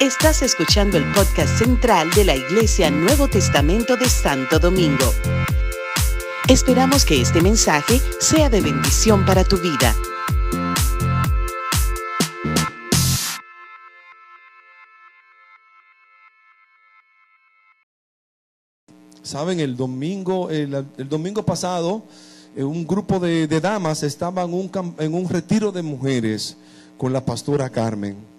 Estás escuchando el podcast central de la Iglesia Nuevo Testamento de Santo Domingo. Esperamos que este mensaje sea de bendición para tu vida. Saben, el domingo, el, domingo pasado, eh, un grupo de, de damas estaban en un retiro de mujeres con la pastora Carmen.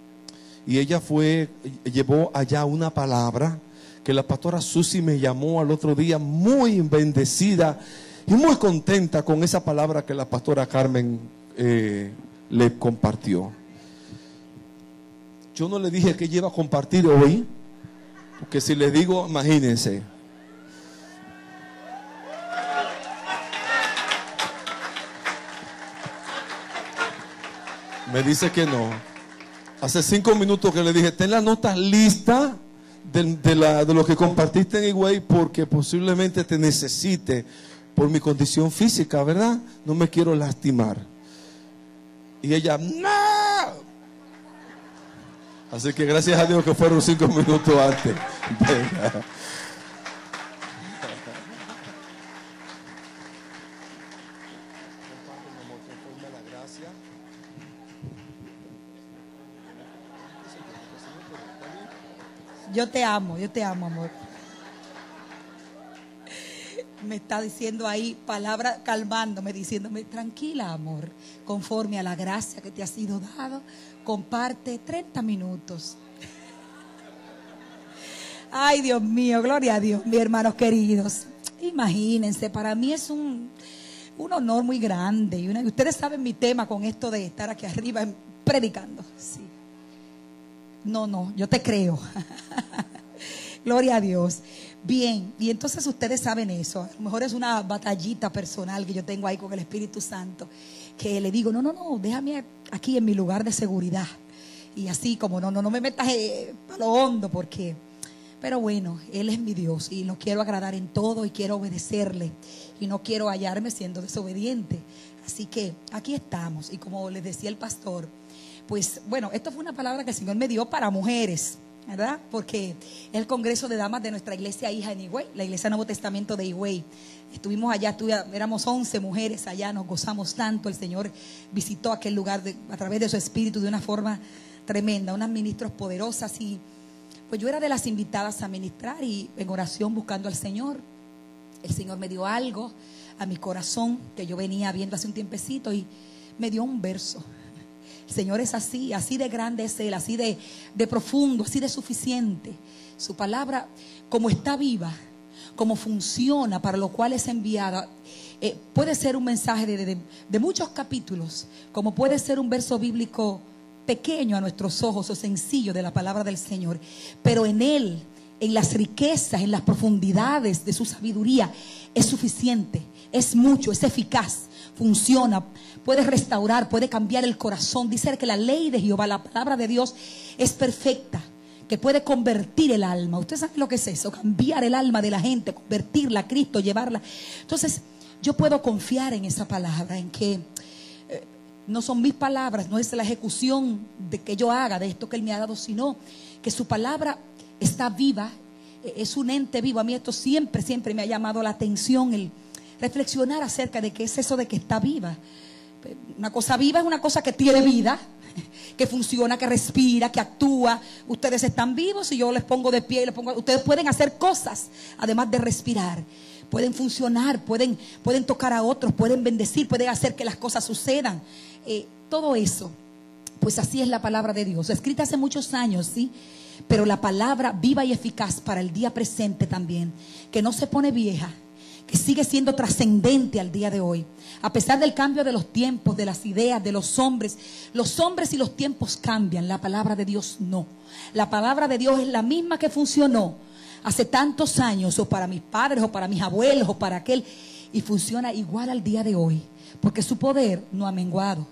Y ella fue, llevó allá una palabra que la pastora Susi me llamó al otro día muy bendecida y muy contenta con esa palabra que la pastora Carmen eh, le compartió. Yo no le dije que iba a compartir hoy, porque si le digo, imagínense. Me dice que no. Hace cinco minutos que le dije, ten las notas listas de, de la- de lo que compartiste en Higüey porque posiblemente te necesite por mi condición física, ¿verdad? No me quiero lastimar. Y ella, no. Así que gracias a Dios que fueron cinco minutos antes. Venga. Yo te amo, yo te amo, amor. Me está diciendo ahí palabra calmándome, diciéndome, tranquila, amor, conforme a la gracia que te ha sido dado, comparte 30 minutos. Ay, Dios mío, gloria a Dios, mis hermanos queridos. Imagínense, para mí es un, un honor muy grande. Y ustedes saben mi tema con esto de estar aquí arriba predicando. Sí. No, no, yo te creo. Gloria a Dios. Bien, y entonces ustedes saben eso. A lo mejor es una batallita personal que yo tengo ahí con el Espíritu Santo. Que le digo, no, no, no, déjame aquí en mi lugar de seguridad. Y así como, no, no, no me metas eh, a lo hondo porque... Pero bueno, Él es mi Dios y lo quiero agradar en todo y quiero obedecerle. Y no quiero hallarme siendo desobediente. Así que aquí estamos. Y como les decía el pastor, pues bueno, esto fue una palabra que el Señor me dio para mujeres, ¿verdad? Porque es el Congreso de Damas de nuestra iglesia hija en Higüey, la iglesia Nuevo Testamento de Higüey. Estuvimos allá, éramos 11 mujeres allá, nos gozamos tanto. El Señor visitó aquel lugar de- a través de su espíritu de una forma tremenda, unas ministros poderosas. Y pues yo era de las invitadas a ministrar y en oración buscando al Señor. El Señor me dio algo a mi corazón que yo venía viendo hace un tiempecito y me dio un verso. Señor es así, así de grande es Él, así de, profundo, así de suficiente. Su palabra, como está viva, como funciona, para lo cual es enviada, eh, puede ser un mensaje de muchos capítulos, como puede ser un verso bíblico pequeño a nuestros ojos o sencillo de la palabra del Señor, pero en Él, en las riquezas, en las profundidades de su sabiduría, es suficiente, es mucho, es eficaz, funciona, puede restaurar, puede cambiar el corazón. Dice que la ley de Jehová, la palabra de Dios, es perfecta, que puede convertir el alma. Usted sabe lo que es eso, cambiar el alma de la gente, convertirla a Cristo, llevarla. Entonces, yo puedo confiar en esa palabra, en que eh, no son mis palabras, no es la ejecución de que yo haga de esto que Él me ha dado, sino que su palabra está viva, eh, es un ente vivo. A mí esto siempre, siempre me ha llamado la atención el reflexionar acerca de qué es eso de que está viva. Una cosa viva es una cosa que tiene vida, que funciona, que respira, que actúa. Ustedes están vivos y yo les pongo de pie y les pongo. Ustedes pueden hacer cosas además de respirar. Pueden funcionar, pueden, pueden tocar a otros, pueden bendecir, pueden hacer que las cosas sucedan. Eh, todo eso, pues así es la palabra de Dios. Escrita hace muchos años, ¿sí? Pero la palabra viva y eficaz para el día presente también, que no se pone vieja, que sigue siendo trascendente al día de hoy. A pesar del cambio de los tiempos, de las ideas, de los hombres, los hombres y los tiempos cambian, la palabra de Dios no. La palabra de Dios es la misma que funcionó hace tantos años, o para mis padres, o para mis abuelos, o para aquel, y funciona igual al día de hoy, porque su poder no ha menguado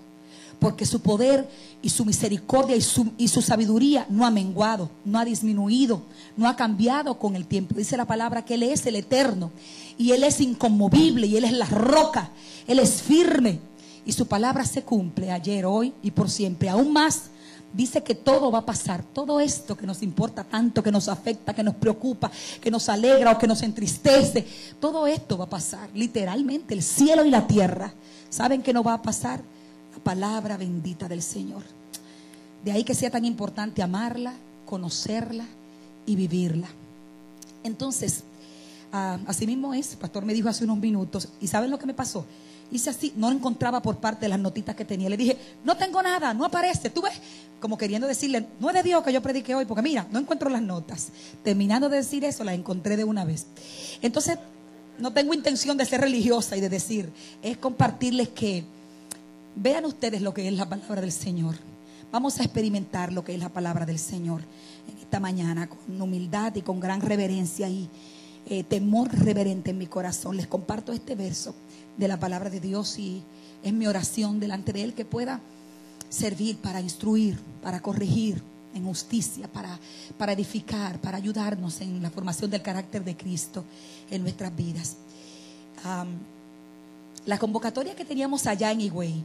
porque su poder y su misericordia y su, y su sabiduría no ha menguado, no ha disminuido, no ha cambiado con el tiempo. Dice la palabra que Él es el eterno y Él es inconmovible y Él es la roca, Él es firme y su palabra se cumple ayer, hoy y por siempre, aún más dice que todo va a pasar, todo esto que nos importa tanto, que nos afecta, que nos preocupa, que nos alegra o que nos entristece, todo esto va a pasar, literalmente, el cielo y la tierra. ¿Saben qué no va a pasar? La palabra bendita del Señor. De ahí que sea tan importante amarla, conocerla y vivirla. Entonces, así mismo es, el pastor me dijo hace unos minutos, ¿y saben lo que me pasó? Hice así, no encontraba por parte de las notitas que tenía. Le dije, no tengo nada, no aparece. Tú ves, como queriendo decirle, no es de Dios que yo predique hoy, porque mira, no encuentro las notas. Terminando de decir eso, las encontré de una vez. Entonces, no tengo intención de ser religiosa y de decir, es compartirles que vean ustedes lo que es la palabra del Señor. Vamos a experimentar lo que es la palabra del Señor en esta mañana con humildad y con gran reverencia y eh, temor reverente en mi corazón. Les comparto este verso de la palabra de Dios y es mi oración delante de Él que pueda servir para instruir, para corregir en justicia, para, para edificar, para ayudarnos en la formación del carácter de Cristo en nuestras vidas. la convocatoria que teníamos allá en Higüey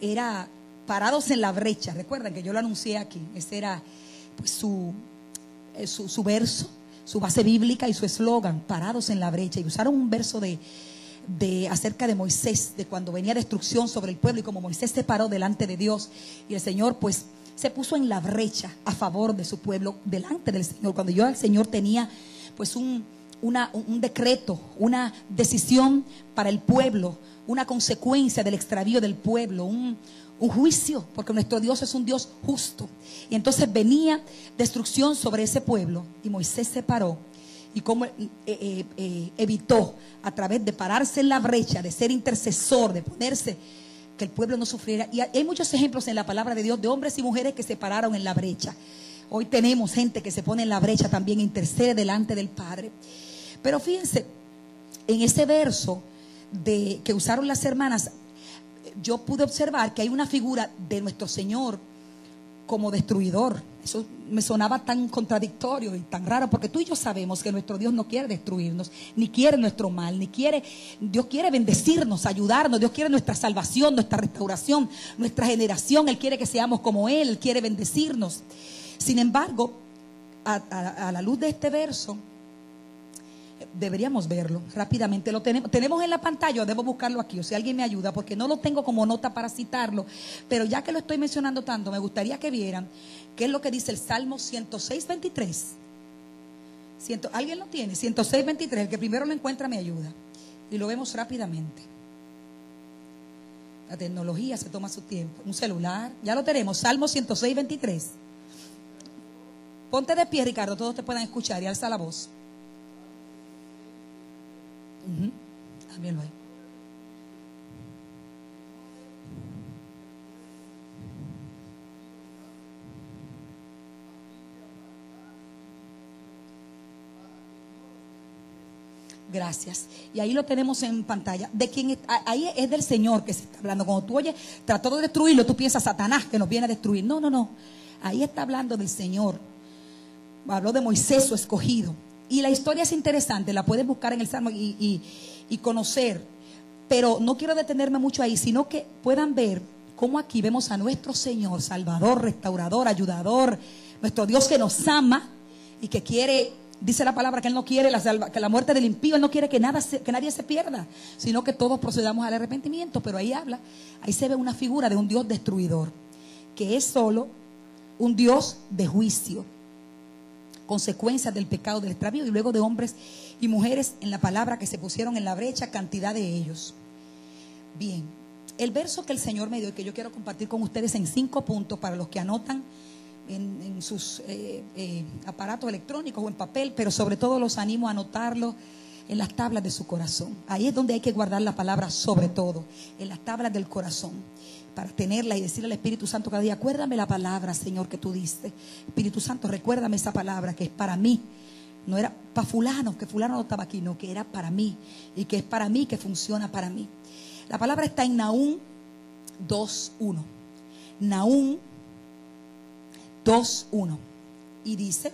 era parados en la brecha. Recuerdan que yo lo anuncié aquí. Ese era pues, su, eh, su, su verso, su base bíblica y su eslogan, parados en la brecha. Y usaron un verso de, de acerca de Moisés, de cuando venía destrucción sobre el pueblo y como Moisés se paró delante de Dios y el Señor pues se puso en la brecha a favor de su pueblo delante del Señor. Cuando yo al Señor tenía pues un, un decreto, una decisión para el pueblo, una consecuencia del extravío del pueblo, un, un juicio, porque nuestro Dios es un Dios justo. Y entonces venía destrucción sobre ese pueblo y Moisés se paró y cómo eh, eh, eh, evitó a través de pararse en la brecha, de ser intercesor, de ponerse que el pueblo no sufriera. Y hay muchos ejemplos en la palabra de Dios de hombres y mujeres que se pararon en la brecha. Hoy tenemos gente que se pone en la brecha también, intercede delante del Padre. Pero fíjense, en ese verso de, que usaron las hermanas, yo pude observar que hay una figura de nuestro Señor como destruidor. Eso me sonaba tan contradictorio y tan raro, porque tú y yo sabemos que nuestro Dios no quiere destruirnos, ni quiere nuestro mal, ni quiere, Dios quiere bendecirnos, ayudarnos, Dios quiere nuestra salvación, nuestra restauración, nuestra generación, Él quiere que seamos como Él, Él quiere bendecirnos. Sin embargo, a, la luz de este verso, deberíamos verlo rápidamente. Lo tenemos, tenemos en la pantalla, debo buscarlo aquí, o si alguien me ayuda, porque no lo tengo como nota para citarlo, pero ya que lo estoy mencionando tanto, me gustaría que vieran qué es lo que dice el Salmo 106, 23. ¿Alguien lo tiene? 106, 23. El que primero lo encuentra me ayuda. Y lo vemos rápidamente. La tecnología se toma su tiempo. Un celular, ya lo tenemos. Salmo 106, 23. Ponte de pie, Ricardo, todos te puedan escuchar y alza la voz. Gracias. Y ahí lo tenemos en pantalla. De quién ahí es del Señor que se está hablando. Cuando tú oyes, trató de destruirlo, tú piensas Satanás que nos viene a destruir. No, no, no. Ahí está hablando del Señor. Habló de Moisés, su escogido. Y la historia es interesante, la puedes buscar en el Salmo y, conocer. Pero no quiero detenerme mucho ahí, sino que puedan ver cómo aquí vemos a nuestro Señor, Salvador, restaurador, ayudador, nuestro Dios que nos ama y que quiere, dice la palabra que Él no quiere la, que la muerte del impío, Él no quiere que, nada que nadie se pierda, sino que todos procedamos al arrepentimiento. Pero ahí habla, ahí se ve una figura de un Dios destruidor, que es solo un Dios de juicio consecuencias del pecado del extravío y luego de hombres y mujeres en la palabra que se pusieron en la brecha, cantidad de ellos. Bien, el verso que el Señor me dio y que yo quiero compartir con ustedes en cinco puntos para los que anotan en, sus eh, eh, aparatos electrónicos o en papel, pero sobre todo los animo a anotarlo en las tablas de su corazón. Ahí es donde hay que guardar la palabra sobre todo, en las tablas del corazón para tenerla y decirle al Espíritu Santo cada día, acuérdame la palabra, Señor, que tú diste. Espíritu Santo, recuérdame esa palabra que es para mí. No era para fulano, que fulano no estaba aquí, no, que era para mí. Y que es para mí, que funciona para mí. La palabra está en Naúm 2.1. Naúm 2.1. Y dice,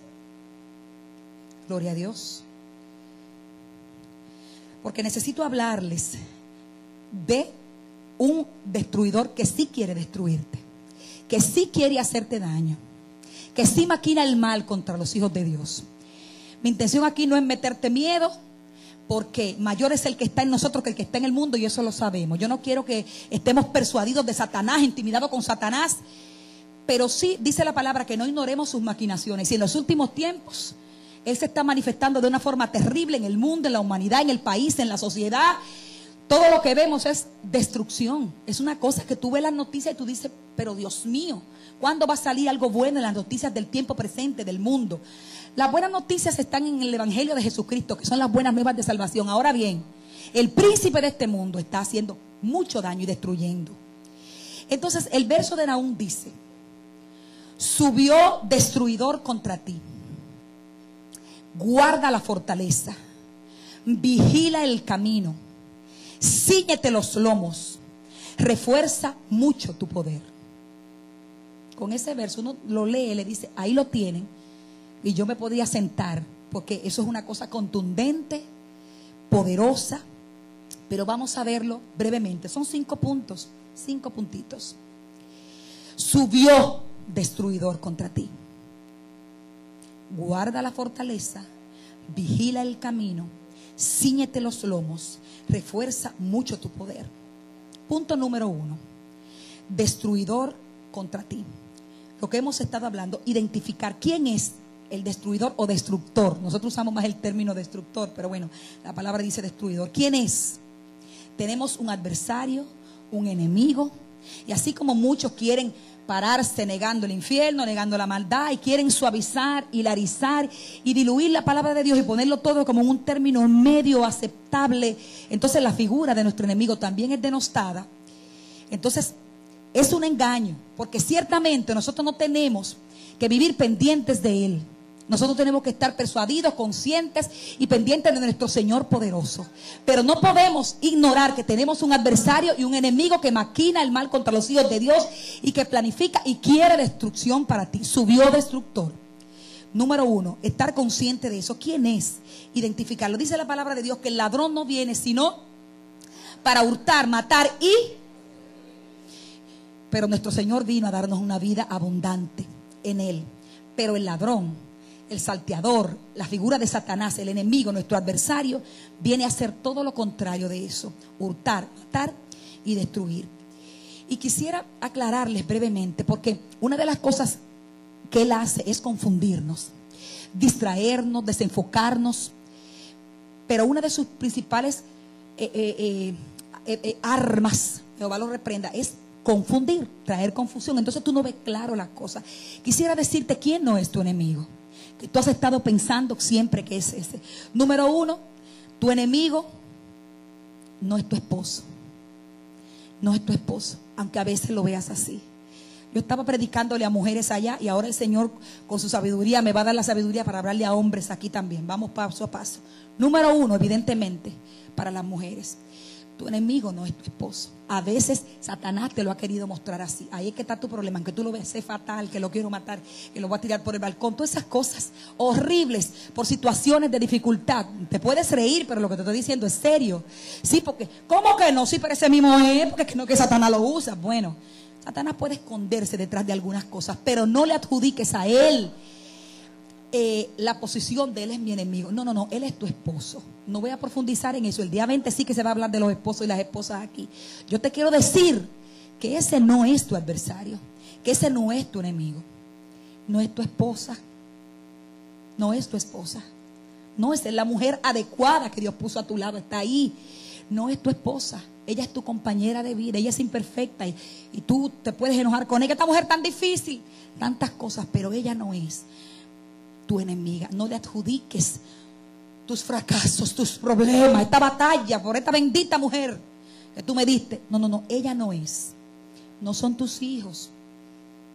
gloria a Dios, porque necesito hablarles de un destruidor que sí quiere destruirte, que sí quiere hacerte daño, que sí maquina el mal contra los hijos de Dios. Mi intención aquí no es meterte miedo, porque mayor es el que está en nosotros que el que está en el mundo y eso lo sabemos. Yo no quiero que estemos persuadidos de Satanás, intimidados con Satanás, pero sí dice la palabra que no ignoremos sus maquinaciones. Y en los últimos tiempos, Él se está manifestando de una forma terrible en el mundo, en la humanidad, en el país, en la sociedad. Todo lo que vemos es destrucción. Es una cosa que tú ves las noticias y tú dices, pero Dios mío, ¿cuándo va a salir algo bueno en las noticias del tiempo presente, del mundo? Las buenas noticias están en el Evangelio de Jesucristo, que son las buenas nuevas de salvación. Ahora bien, el príncipe de este mundo está haciendo mucho daño y destruyendo. Entonces el verso de Naúm dice, subió destruidor contra ti. Guarda la fortaleza, vigila el camino, ciñete los lomos, refuerza mucho tu poder. Con ese verso uno lo lee, le dice, ahí lo tienen y yo me podía sentar, porque eso es una cosa contundente, poderosa, pero vamos a verlo brevemente. Son cinco puntos, cinco puntitos. Subió destruidor contra ti. Guarda la fortaleza, vigila el camino, ciñete los lomos, refuerza mucho tu poder. Punto número uno, destruidor contra ti. Lo que hemos estado hablando, identificar quién es el destruidor o destructor. Nosotros usamos más el término destructor, pero bueno, la palabra dice destruidor. ¿Quién es? Tenemos un adversario, un enemigo, y así como muchos quieren pararse negando el infierno, negando la maldad, y quieren suavizar, hilarizar y diluir la palabra de Dios y ponerlo todo como un término medio aceptable, entonces la figura de nuestro enemigo también es denostada. Entonces, es un engaño, porque ciertamente nosotros no tenemos que vivir pendientes de Él. Nosotros tenemos que estar persuadidos, conscientes y pendientes de nuestro Señor poderoso. Pero no podemos ignorar que tenemos un adversario y un enemigo que maquina el mal contra los hijos de Dios y que planifica y quiere destrucción para ti. Subió destructor. Número uno, estar consciente de eso. ¿Quién es? Identificarlo. Dice la palabra de Dios que el ladrón no viene sino para hurtar, matar y... Pero nuestro Señor vino a darnos una vida abundante en Él. Pero el ladrón el salteador, la figura de Satanás, el enemigo, nuestro adversario, viene a hacer todo lo contrario de eso, hurtar, matar y destruir. Y quisiera aclararles brevemente, porque una de las cosas que él hace es confundirnos, distraernos, desenfocarnos, pero una de sus principales eh, eh, eh, armas, Jehová lo reprenda, es confundir, traer confusión. Entonces tú no ves claro las cosas. Quisiera decirte quién no es tu enemigo que tú has estado pensando siempre que es ese. Número uno, tu enemigo no es tu esposo. No es tu esposo, aunque a veces lo veas así. Yo estaba predicándole a mujeres allá y ahora el Señor con su sabiduría me va a dar la sabiduría para hablarle a hombres aquí también. Vamos paso a paso. Número uno, evidentemente, para las mujeres. Tu enemigo no es tu esposo. A veces Satanás te lo ha querido mostrar así. Ahí es que está tu problema, en que tú lo ves fatal, que lo quiero matar, que lo voy a tirar por el balcón. Todas esas cosas horribles por situaciones de dificultad. Te puedes reír, pero lo que te estoy diciendo es serio. Sí, porque, ¿cómo que no? Sí, pero ese mismo es, porque es que no que Satanás lo usa. Bueno, Satanás puede esconderse detrás de algunas cosas, pero no le adjudiques a él eh, la posición de él es mi enemigo. No, no, no, él es tu esposo. No voy a profundizar en eso. El día 20 sí que se va a hablar de los esposos y las esposas aquí. Yo te quiero decir que ese no es tu adversario, que ese no es tu enemigo. No es tu esposa. No es tu esposa. No es la mujer adecuada que Dios puso a tu lado. Está ahí. No es tu esposa. Ella es tu compañera de vida. Ella es imperfecta y, y tú te puedes enojar con ella. Esta mujer tan difícil. Tantas cosas, pero ella no es tu enemiga. No le adjudiques tus fracasos, tus problemas, esta batalla por esta bendita mujer que tú me diste. No, no, no, ella no es. No son tus hijos.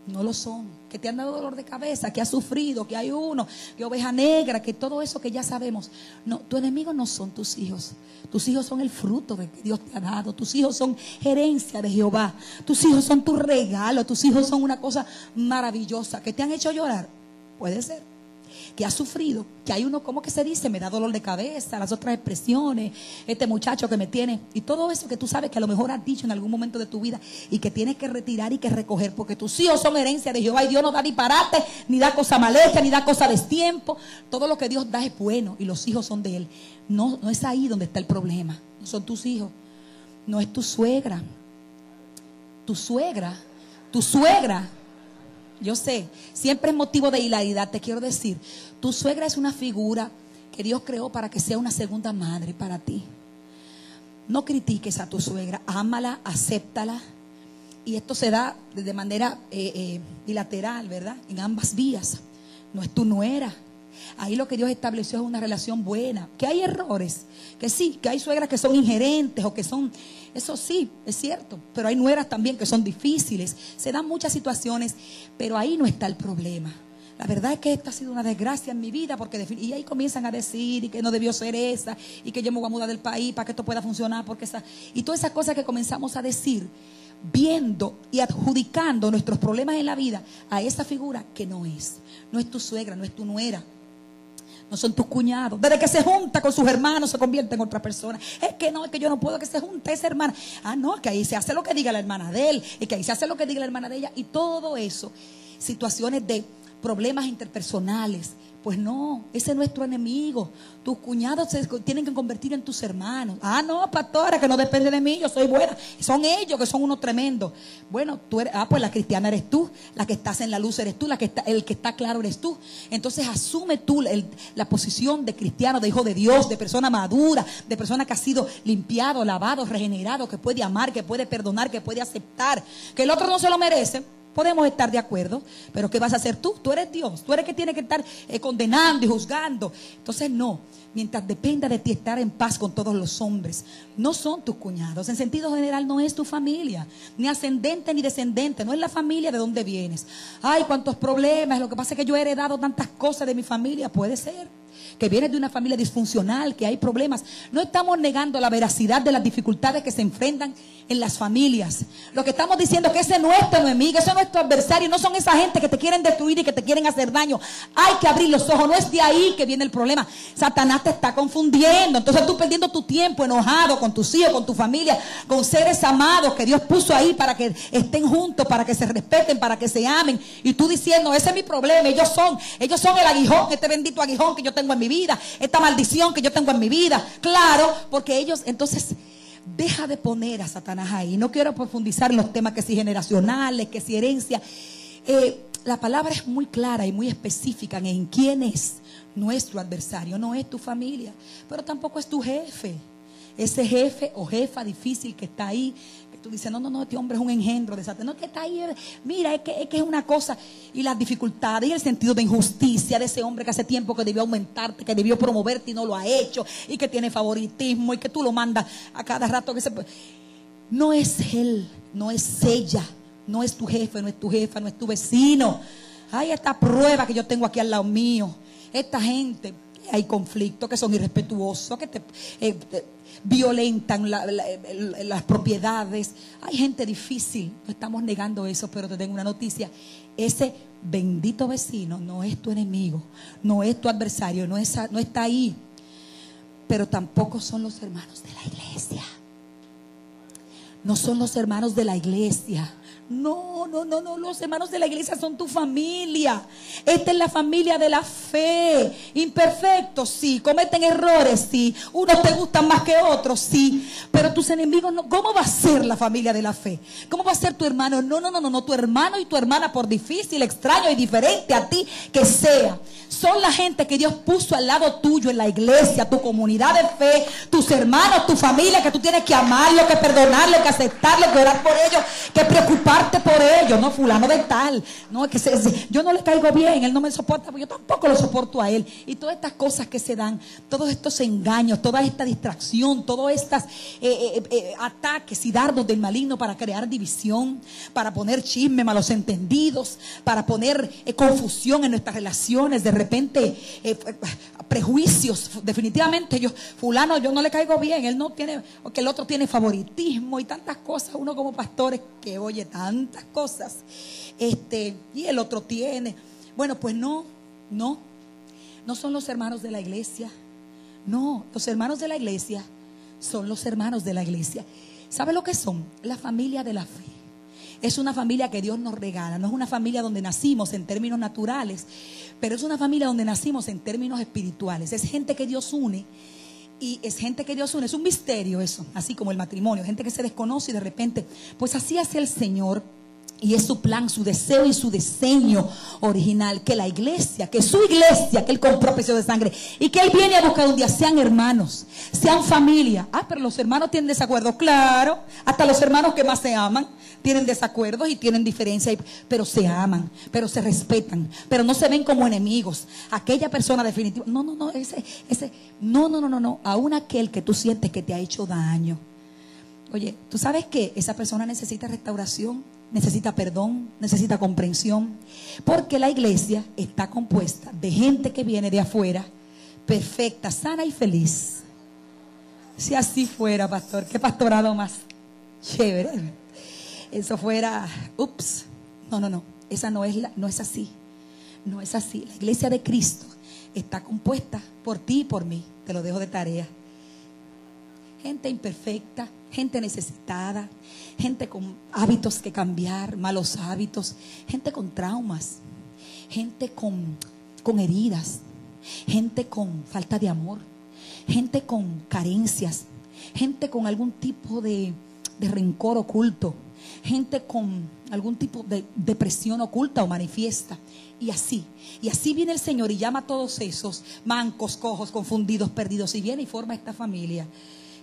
No lo son. Que te han dado dolor de cabeza, que has sufrido, que hay uno, que oveja negra, que todo eso que ya sabemos. No, tu enemigo no son tus hijos. Tus hijos son el fruto de que Dios te ha dado. Tus hijos son herencia de Jehová. Tus hijos son tu regalo. Tus hijos son una cosa maravillosa que te han hecho llorar. Puede ser que ha sufrido, que hay uno, como que se dice? Me da dolor de cabeza, las otras expresiones, este muchacho que me tiene, y todo eso que tú sabes que a lo mejor has dicho en algún momento de tu vida y que tienes que retirar y que recoger, porque tus hijos son herencia de Jehová y Dios no da disparate, ni da cosa mal hecha, ni da cosa destiempo. Todo lo que Dios da es bueno y los hijos son de Él. No, no es ahí donde está el problema, no son tus hijos, no es tu suegra. Tu suegra, tu suegra yo sé, siempre es motivo de hilaridad, te quiero decir. Tu suegra es una figura que Dios creó para que sea una segunda madre para ti. No critiques a tu suegra, ámala, acéptala. Y esto se da de manera eh, eh, bilateral, ¿verdad? En ambas vías. No es tu nuera. Ahí lo que Dios estableció es una relación buena. Que hay errores, que sí, que hay suegras que son ingerentes o que son eso sí, es cierto, pero hay nueras también que son difíciles. Se dan muchas situaciones, pero ahí no está el problema. La verdad es que esta ha sido una desgracia en mi vida porque y ahí comienzan a decir y que no debió ser esa y que yo me voy a mudar del país para que esto pueda funcionar porque esa y todas esas cosas que comenzamos a decir viendo y adjudicando nuestros problemas en la vida a esa figura que no es. No es tu suegra, no es tu nuera, no son tus cuñados. Desde que se junta con sus hermanos se convierte en otra persona. Es que no, es que yo no puedo que se junte esa hermana. Ah, no, que ahí se hace lo que diga la hermana de él, y que ahí se hace lo que diga la hermana de ella, y todo eso. Situaciones de problemas interpersonales, pues no, ese es nuestro enemigo. Tus cuñados se tienen que convertir en tus hermanos. Ah, no, pastora, que no depende de mí, yo soy buena. Son ellos que son unos tremendos. Bueno, tú eres, ah, pues la cristiana eres tú, la que estás en la luz eres tú, la que está, el que está claro eres tú. Entonces asume tú la posición de cristiano, de hijo de Dios, de persona madura, de persona que ha sido limpiado, lavado, regenerado, que puede amar, que puede perdonar, que puede aceptar, que el otro no se lo merece Podemos estar de acuerdo, pero ¿qué vas a hacer tú? Tú eres Dios, tú eres que tiene que estar eh, condenando y juzgando. Entonces no, mientras dependa de ti estar en paz con todos los hombres, no son tus cuñados. En sentido general no es tu familia, ni ascendente ni descendente, no es la familia de donde vienes. Ay, cuántos problemas, lo que pasa es que yo he heredado tantas cosas de mi familia, puede ser que viene de una familia disfuncional, que hay problemas. No estamos negando la veracidad de las dificultades que se enfrentan en las familias. Lo que estamos diciendo es que ese no es nuestro enemigo, ese es nuestro adversario, no son esa gente que te quieren destruir y que te quieren hacer daño. Hay que abrir los ojos, no es de ahí que viene el problema. Satanás te está confundiendo. Entonces tú perdiendo tu tiempo enojado con tus hijos, con tu familia, con seres amados que Dios puso ahí para que estén juntos, para que se respeten, para que se amen. Y tú diciendo, ese es mi problema, ellos son, ellos son el aguijón, este bendito aguijón que yo tengo en mi vida, esta maldición que yo tengo en mi vida. Claro, porque ellos entonces Deja de poner a Satanás ahí. No quiero profundizar en los temas que si generacionales, que si herencia. Eh, la palabra es muy clara y muy específica en quién es nuestro adversario. No es tu familia, pero tampoco es tu jefe. Ese jefe o jefa difícil que está ahí, tú dices, no, no, no, este hombre es un engendro de Satanás. No, que está ahí, mira, es que, es una cosa. Y las dificultades y el sentido de injusticia de ese hombre que hace tiempo que debió aumentarte, que debió promoverte y no lo ha hecho, y que tiene favoritismo y que tú lo mandas a cada rato que se No es él, no es ella, no es tu jefe, no es tu jefa, no es tu vecino. Hay esta prueba que yo tengo aquí al lado mío. Esta gente, hay conflictos que son irrespetuosos, que te, eh, violentan las propiedades. Hay gente difícil, no estamos negando eso, pero te tengo una noticia. Ese bendito vecino no es tu enemigo, no es tu adversario, no, es, no está ahí, pero tampoco son los hermanos de la iglesia. No son los hermanos de la iglesia. No, no, no, no, los hermanos de la iglesia son tu familia. Esta es la familia de la fe. Imperfectos, sí. Cometen errores, sí. Unos te gustan más que otros, sí. Pero tus enemigos. ¿Cómo va a ser la familia de la fe? ¿Cómo va a ser tu hermano? No, no, no, no, no. Tu hermano y tu hermana, por difícil, extraño y diferente a ti que sea, son la gente que Dios puso al lado tuyo en la iglesia, tu comunidad de fe, tus hermanos, tu familia, que tú tienes que amarlo, que perdonarlo, que aceptarlo, que orar por ellos, que preocupar por ellos, no fulano de tal. No, que yo no le caigo bien, él no me soporta, yo tampoco lo soporto a él. Y todas estas cosas que se dan, todos estos engaños, toda esta distracción, todos estos eh, eh, eh, ataques y dardos del maligno para crear división, para poner chisme, malos entendidos, para poner confusión en nuestras relaciones, de repente prejuicios. Definitivamente yo, fulano, yo no le caigo bien, él no tiene, porque el otro tiene favoritismo y tantas cosas. Uno como pastores que oye tantas cosas. Este, y el otro tiene. Bueno, pues no, no. no son los hermanos de la iglesia. No, los hermanos de la iglesia son los hermanos de la iglesia. ¿Sabe lo que son? La familia de la fe. Es una familia que Dios nos regala, no es una familia donde nacimos en términos naturales, pero es una familia donde nacimos en términos espirituales. Es gente que Dios une y es gente que Dios une. Es un misterio eso, así como el matrimonio, gente que se desconoce y de repente, pues así hace el Señor. Y es su plan, su deseo y su diseño original, que la iglesia, que su iglesia, que Él compró precio de sangre y que Él viene a buscar un día, sean hermanos, sean familia. Ah, pero los hermanos tienen desacuerdos, claro, hasta los hermanos que más se aman tienen desacuerdos y tienen diferencias, pero se aman, pero se respetan, pero no se ven como enemigos. Aquella persona definitiva, no, no, no, ese, ese, no, no, no, no, no, aún aquel que tú sientes que te ha hecho daño. Oye, ¿tú sabes que esa persona necesita restauración? Necesita perdón, necesita comprensión, porque la iglesia está compuesta de gente que viene de afuera, perfecta, sana y feliz. Si así fuera, pastor, qué pastorado más chévere eso fuera, ups, no, no, no, esa no es, la, no es así, no es así. La iglesia de Cristo está compuesta por ti y por mí, te lo dejo de tarea. Gente imperfecta, gente necesitada, gente con hábitos que cambiar, malos hábitos, gente con traumas, gente con, con heridas, gente con falta de amor, gente con carencias, gente con algún tipo de, de rencor oculto, gente con algún tipo de depresión oculta o manifiesta. Y así, y así viene el Señor y llama a todos esos mancos, cojos, confundidos, perdidos, y viene y forma esta familia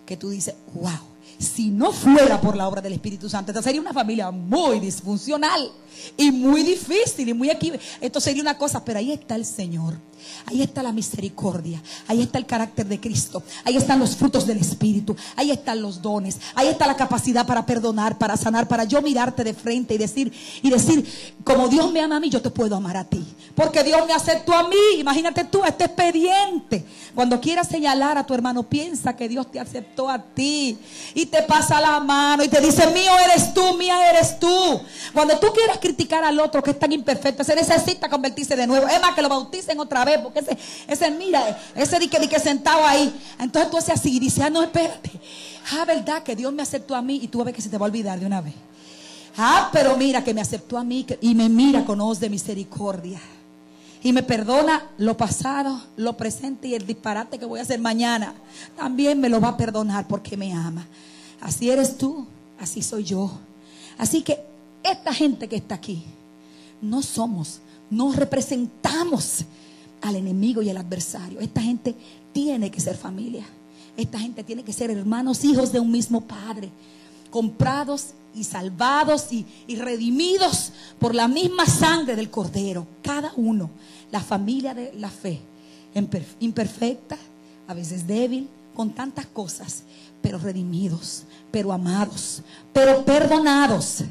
que tú dices, wow, si no fuera por la obra del Espíritu Santo, esta sería una familia muy disfuncional y muy difícil y muy aquí. Esto sería una cosa, pero ahí está el Señor. Ahí está la misericordia, ahí está el carácter de Cristo, ahí están los frutos del Espíritu, ahí están los dones, ahí está la capacidad para perdonar, para sanar, para yo mirarte de frente y decir, y decir, como Dios me ama a mí, yo te puedo amar a ti. Porque Dios me aceptó a mí. Imagínate tú este expediente. Cuando quieras señalar a tu hermano, piensa que Dios te aceptó a ti. Y te pasa la mano y te dice, mío eres tú, mía eres tú. Cuando tú quieras criticar al otro que es tan imperfecto, se necesita convertirse de nuevo. Es más, que lo bauticen otra vez porque ese, ese mira, ese di que, sentado ahí. Entonces tú haces así y dices, ah, no, espérate. Ah, verdad que Dios me aceptó a mí y tú a ver que se te va a olvidar de una vez. Ah, pero mira que me aceptó a mí y me mira con ojos de misericordia. Y me perdona lo pasado, lo presente y el disparate que voy a hacer mañana. También me lo va a perdonar porque me ama. Así eres tú, así soy yo. Así que esta gente que está aquí, no somos, no representamos al enemigo y al adversario. Esta gente tiene que ser familia. Esta gente tiene que ser hermanos, hijos de un mismo Padre, comprados y salvados y, redimidos por la misma sangre del Cordero. Cada uno, la familia de la fe, imperfecta, a veces débil, con tantas cosas, pero redimidos, pero amados, pero perdonados.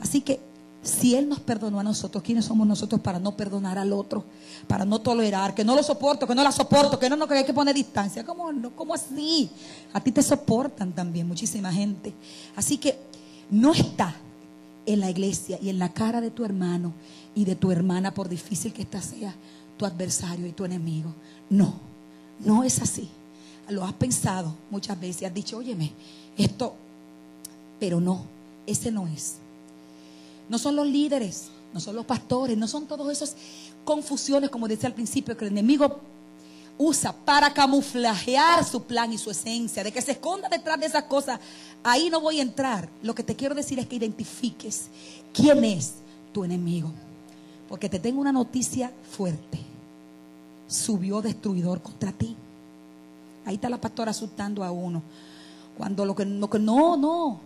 Así que si Él nos perdonó a nosotros, ¿quiénes somos nosotros para no perdonar al otro? Para no tolerar, que no lo soporto, que no la soporto, que no, no que hay que poner distancia. ¿Cómo, ¿Cómo así? A ti te soportan también muchísima gente. Así que no está en la iglesia y en la cara de tu hermano y de tu hermana, por difícil que ésta sea, tu adversario y tu enemigo. No, no es así. Lo has pensado muchas veces, has dicho, óyeme, esto, pero no, ese no es. No son los líderes, no son los pastores, no son todas esas confusiones, como decía al principio, que el enemigo usa para camuflajear su plan y su esencia, de que se esconda detrás de esas cosas. Ahí no voy a entrar. Lo que te quiero decir es que identifiques quién es tu enemigo. Porque te tengo una noticia fuerte. Subió destruidor contra ti. Ahí está la pastora asustando a uno. Cuando lo que, lo que no, no.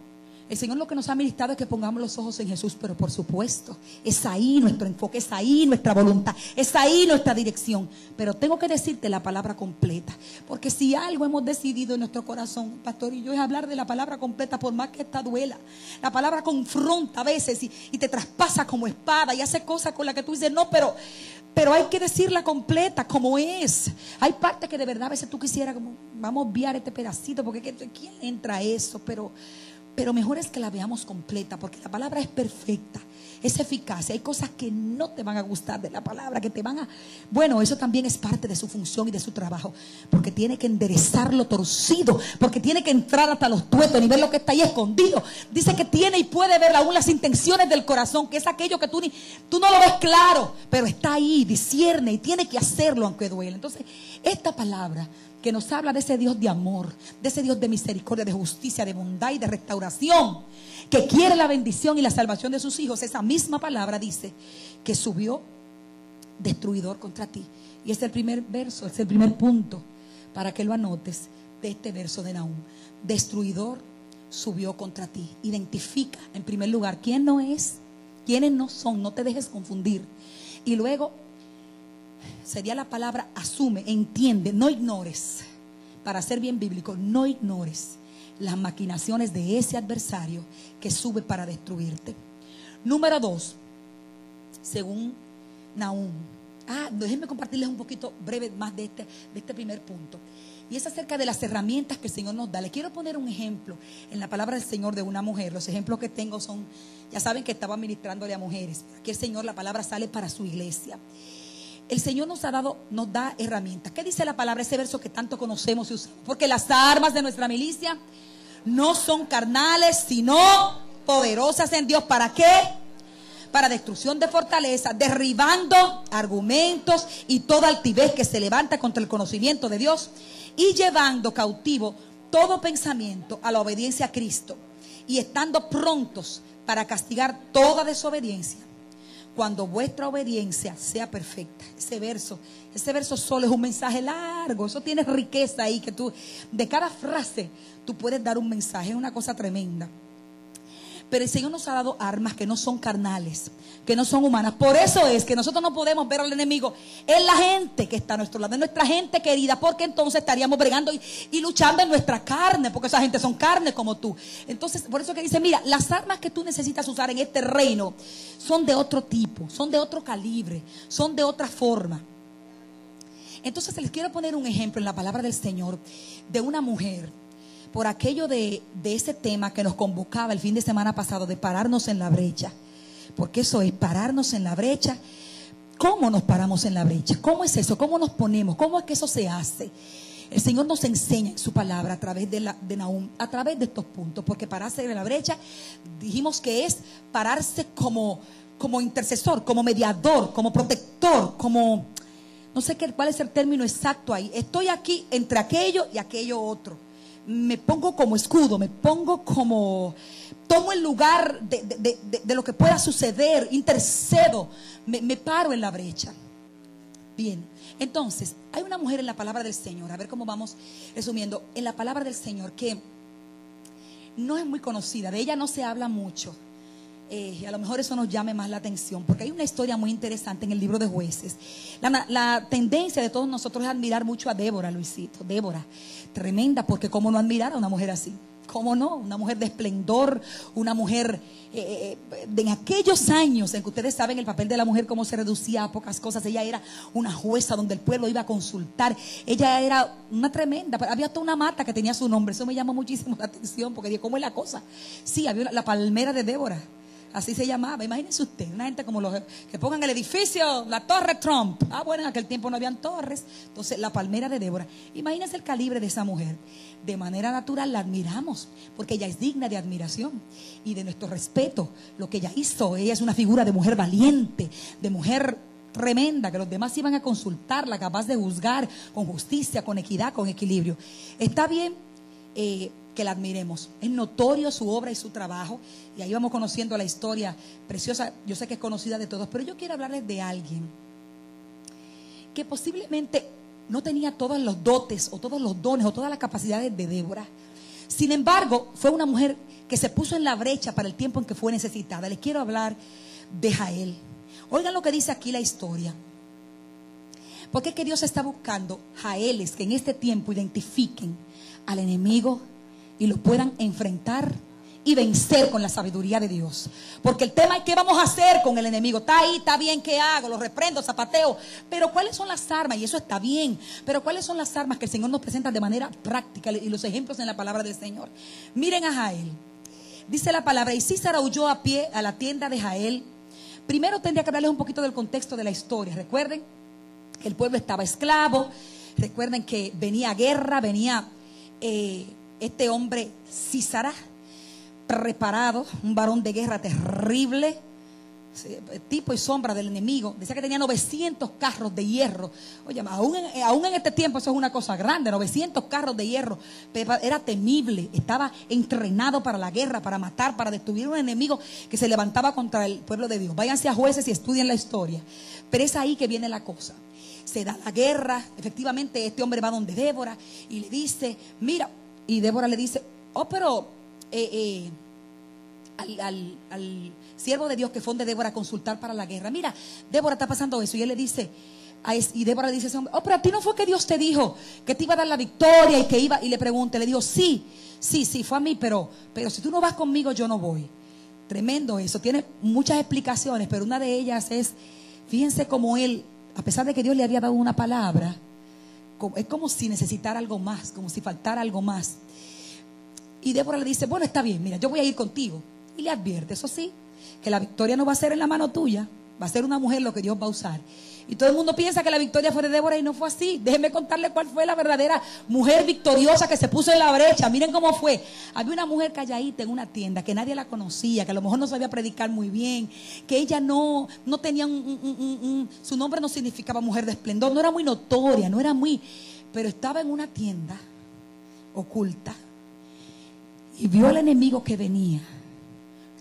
El Señor lo que nos ha ministrado es que pongamos los ojos en Jesús, pero por supuesto, es ahí nuestro enfoque, es ahí nuestra voluntad, es ahí nuestra dirección. Pero tengo que decirte la palabra completa, porque si algo hemos decidido en nuestro corazón, pastor y yo, es hablar de la palabra completa, por más que esta duela. La palabra confronta a veces y, te traspasa como espada y hace cosas con las que tú dices, no, pero, pero hay que decirla completa como es. Hay partes que de verdad a veces tú quisieras, como, vamos a obviar este pedacito, porque ¿quién entra eso? Pero pero mejor es que la veamos completa, porque la palabra es perfecta es eficaz. Hay cosas que no te van a gustar de la palabra, que te van a... Bueno, eso también es parte de su función y de su trabajo, porque tiene que enderezar lo torcido, porque tiene que entrar hasta los tuetos y ver lo que está ahí escondido. Dice que tiene y puede ver aún las intenciones del corazón, que es aquello que tú, ni, tú no lo ves claro, pero está ahí, discierne y tiene que hacerlo aunque duele. Entonces, esta palabra que nos habla de ese Dios de amor, de ese Dios de misericordia, de justicia, de bondad y de restauración, que quiere la bendición y la salvación de sus hijos, esa misma palabra dice que subió destruidor contra ti. Y es el primer verso, es el primer punto para que lo anotes de este verso de Naúm. Destruidor subió contra ti. Identifica en primer lugar quién no es, quiénes no son, no te dejes confundir. Y luego sería la palabra asume, entiende, no ignores. Para ser bien bíblico, no ignores las maquinaciones de ese adversario que sube para destruirte. Número dos, según Nahum. Ah, déjenme compartirles un poquito breve más de este, de este primer punto. Y es acerca de las herramientas que el Señor nos da. Le quiero poner un ejemplo en la palabra del Señor de una mujer. Los ejemplos que tengo son, ya saben que estaba ministrándole a mujeres. Aquí el Señor, la palabra sale para su iglesia. El Señor nos ha dado, nos da herramientas. ¿Qué dice la palabra? Ese verso que tanto conocemos y. Porque las armas de nuestra milicia no son carnales, sino poderosas en Dios. ¿Para qué? Para destrucción de fortaleza, derribando argumentos y toda altivez que se levanta contra el conocimiento de Dios y llevando cautivo todo pensamiento a la obediencia a Cristo y estando prontos para castigar toda desobediencia cuando vuestra obediencia sea perfecta. Ese verso, ese verso solo es un mensaje largo, eso tiene riqueza ahí que tú de cada frase tú puedes dar un mensaje, es una cosa tremenda. Pero el Señor nos ha dado armas que no son carnales, que no son humanas. Por eso es que nosotros no podemos ver al enemigo en la gente que está a nuestro lado, en nuestra gente querida, porque entonces estaríamos bregando y, luchando en nuestra carne, porque esa gente son carne como tú. Entonces, por eso que dice, mira, las armas que tú necesitas usar en este reino son de otro tipo, son de otro calibre, son de otra forma. Entonces les quiero poner un ejemplo en la palabra del Señor de una mujer por aquello de, ese tema que nos convocaba el fin de semana pasado, de pararnos en la brecha. Porque eso es pararnos en la brecha. ¿Cómo nos paramos en la brecha? ¿Cómo es eso? ¿Cómo nos ponemos? ¿Cómo es que eso se hace? El Señor nos enseña en su palabra a través de, la, de a través de estos puntos, porque pararse en la brecha, dijimos que es pararse como, como intercesor, como mediador, como protector, como, no sé qué, cuál es el término exacto ahí. Estoy aquí entre aquello y aquello otro me pongo como escudo, me pongo como, tomo el lugar de, lo que pueda suceder, intercedo, me, me paro en la brecha. Bien, entonces, hay una mujer en la palabra del Señor, a ver cómo vamos resumiendo, en la palabra del Señor que no es muy conocida, de ella no se habla mucho. Eh, a lo mejor eso nos llame más la atención, porque hay una historia muy interesante en el libro de jueces. La, tendencia de todos nosotros es admirar mucho a Débora, Luisito, Débora, tremenda, porque cómo no admirar a una mujer así, cómo no, una mujer de esplendor, una mujer eh, eh, de en aquellos años en que ustedes saben el papel de la mujer, cómo se reducía a pocas cosas, ella era una jueza donde el pueblo iba a consultar, ella era una tremenda, había toda una mata que tenía su nombre, eso me llamó muchísimo la atención, porque dije, ¿cómo es la cosa? Sí, había la palmera de Débora Así se llamaba. Imagínense usted, una gente como los que pongan el edificio, la Torre Trump. Ah, bueno, en aquel tiempo no habían torres. Entonces, la palmera de Débora. Imagínense el calibre de esa mujer. De manera natural la admiramos, porque ella es digna de admiración y de nuestro respeto. Lo que ella hizo, ella es una figura de mujer valiente, de mujer tremenda, que los demás iban a consultarla, capaz de juzgar con justicia, con equidad, con equilibrio. Está bien. Eh, que la admiremos. Es notorio su obra y su trabajo. Y ahí vamos conociendo la historia preciosa. Yo sé que es conocida de todos, pero yo quiero hablarles de alguien que posiblemente no tenía todos los dotes o todos los dones o todas las capacidades de Débora. Sin embargo, fue una mujer que se puso en la brecha para el tiempo en que fue necesitada. Les quiero hablar de Jael. Oigan lo que dice aquí la historia. Porque es que Dios está buscando Jaeles que en este tiempo identifiquen al enemigo y lo puedan enfrentar y vencer con la sabiduría de Dios. Porque el tema es qué vamos a hacer con el enemigo. Está ahí, está bien, ¿qué hago? Lo reprendo, zapateo. Pero ¿cuáles son las armas? Y eso está bien. Pero ¿cuáles son las armas que el Señor nos presenta de manera práctica y los ejemplos en la palabra del Señor? Miren a Jael. Dice la palabra, y Císara huyó a pie a la tienda de Jael Primero tendría que hablarles un poquito del contexto de la historia. Recuerden que el pueblo estaba esclavo, recuerden que venía guerra, venía eh, este hombre Císara, preparado, un varón de guerra terrible, tipo y sombra del enemigo. Decía que tenía 900 carros de hierro. Oye, aún en, aún en este tiempo eso es una cosa grande, 900 carros de hierro. Era temible, estaba entrenado para la guerra, para matar, para destruir un enemigo que se levantaba contra el pueblo de Dios. Váyanse a jueces y estudien la historia. Pero es ahí que viene la cosa. Se da la guerra, efectivamente este hombre va donde Débora y le dice, mira, y Débora le dice, oh, pero... Eh, eh, al, siervo de Dios que fue donde Débora a consultar para la guerra. Mira, Débora está pasando eso. Y él le dice, y Débora le dice a ese hombre, oh, pero a ti no fue que Dios te dijo que te iba a dar la victoria y que iba, y le pregunta, le dijo, sí, sí, sí, fue a mí, pero, pero si tú no vas conmigo, yo no voy. Tremendo eso, tiene muchas explicaciones, pero una de ellas es, fíjense cómo él, a pesar de que Dios le había dado una palabra, es como si necesitara algo más, como si faltara algo más. Y Débora le dice, bueno, está bien, mira, yo voy a ir contigo y le advierte, eso sí, que la victoria no va a ser en la mano tuya, va a ser una mujer lo que Dios va a usar. Y todo el mundo piensa que la victoria fue de Débora y no fue así. Déjenme contarle cuál fue la verdadera mujer victoriosa que se puso en la brecha. Miren cómo fue. Había una mujer calladita en una tienda que nadie la conocía, que a lo mejor no sabía predicar muy bien, que ella no, no tenía un, su nombre no significaba mujer de esplendor, no era muy notoria, no era muy, pero estaba en una tienda oculta y vio al enemigo que venía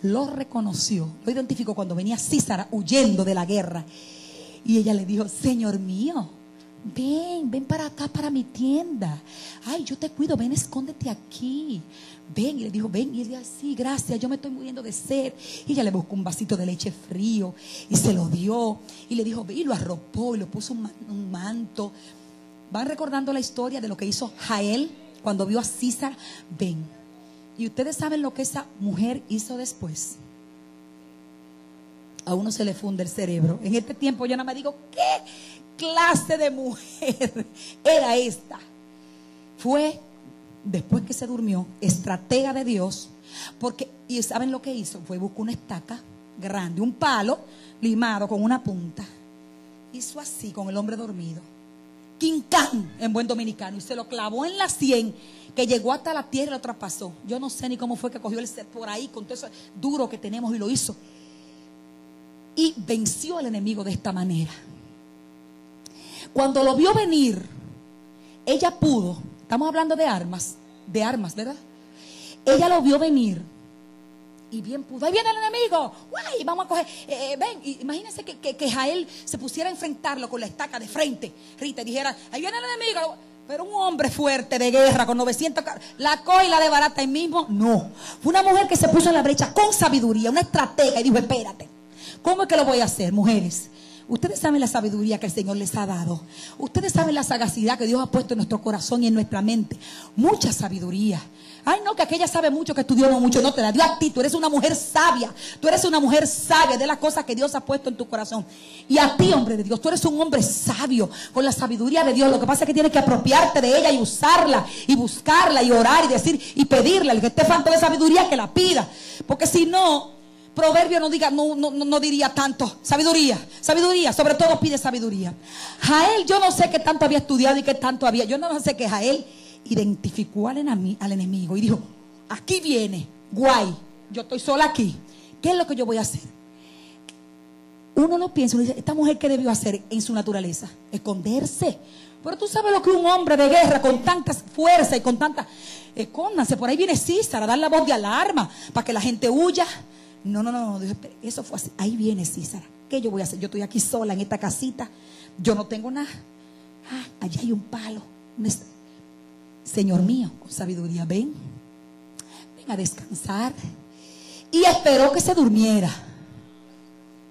lo reconoció, lo identificó cuando venía Císara huyendo de la guerra. Y ella le dijo, Señor mío, ven, ven para acá, para mi tienda. Ay, yo te cuido, ven, escóndete aquí. Ven, y le dijo, ven, y ella, sí, gracias, yo me estoy muriendo de sed. Y ella le buscó un vasito de leche frío y se lo dio. Y le dijo, y lo arropó y le puso un, un manto. Van recordando la historia de lo que hizo Jael cuando vio a Císara. Ven, y ustedes saben lo que esa mujer hizo después. A uno se le funde el cerebro. En este tiempo yo nada más digo, ¿qué clase de mujer era esta? Fue, después que se durmió, estratega de Dios, porque, y saben lo que hizo, fue buscar una estaca grande, un palo limado con una punta. Hizo así con el hombre dormido. Quincán en buen dominicano y se lo clavó en la sien que llegó hasta la tierra y lo traspasó. Yo no sé ni cómo fue que cogió el ser por ahí con todo eso duro que tenemos y lo hizo. Y venció al enemigo de esta manera. Cuando lo vio venir, ella pudo, estamos hablando de armas, de armas, ¿verdad? Ella lo vio venir y bien pudo. Ahí viene el enemigo. ¡Guay! Vamos a coger. Eh, eh, ven, imagínense que, que, Jael se pusiera a enfrentarlo con la estaca de frente. Rita, dijera: Ahí viene el enemigo. Pero un hombre fuerte de guerra con 900 la coge y la de barata ahí mismo, no. Fue una mujer que se puso en la brecha con sabiduría, una estratega y dijo, espérate, ¿cómo es que lo voy a hacer, mujeres? Ustedes saben la sabiduría que el Señor les ha dado. Ustedes saben la sagacidad que Dios ha puesto en nuestro corazón y en nuestra mente. Mucha sabiduría. Ay, no, que aquella sabe mucho, que estudió no mucho. No, te la dio a ti. Tú eres una mujer sabia. Tú eres una mujer sabia de las cosas que Dios ha puesto en tu corazón. Y a ti, hombre de Dios, tú eres un hombre sabio con la sabiduría de Dios. Lo que pasa es que tienes que apropiarte de ella y usarla y buscarla y orar y decir y pedirle. El que esté falta de sabiduría, que la pida. Porque si no, proverbio no diga, no, no, no, diría tanto. Sabiduría, sabiduría, sobre todo pide sabiduría. Jael, yo no sé qué tanto había estudiado y qué tanto había. Yo no sé que Jael identificó al, enemigo y dijo, aquí viene, guay, yo estoy sola aquí. ¿Qué es lo que yo voy a hacer? Uno no piensa, uno dice, esta mujer qué debió hacer en su naturaleza, esconderse. Pero tú sabes lo que un hombre de guerra con tanta fuerza y con tanta... Escóndanse, por ahí viene César a dar la voz de alarma para que la gente huya. No, no, no, no, eso fue así. Ahí viene César. ¿Qué yo voy a hacer? Yo estoy aquí sola en esta casita. Yo no tengo nada. Ah, allá hay un palo. Señor mío, con sabiduría, ven, ven a descansar. Y esperó que se durmiera.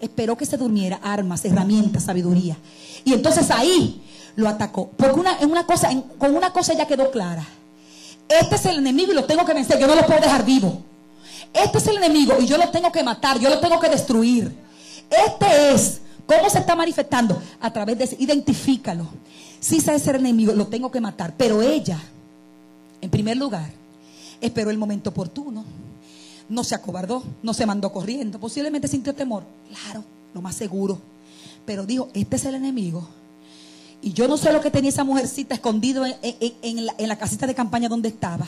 Esperó que se durmiera, armas, herramientas, sabiduría. Y entonces ahí lo atacó. Porque una, en una cosa, con una cosa ya quedó clara. Este es el enemigo y lo tengo que vencer. Yo no lo puedo dejar vivo. Este es el enemigo y yo lo tengo que matar, yo lo tengo que destruir. Este es. ¿Cómo se está manifestando? A través de Identifícalo. Si ese es el enemigo, lo tengo que matar. Pero ella en primer lugar, esperó el momento oportuno. No se acobardó, no se mandó corriendo. Posiblemente sintió temor. Claro, lo más seguro. Pero dijo, este es el enemigo. Y yo no sé lo que tenía esa mujercita escondido en la, en la casita de campaña donde estaba.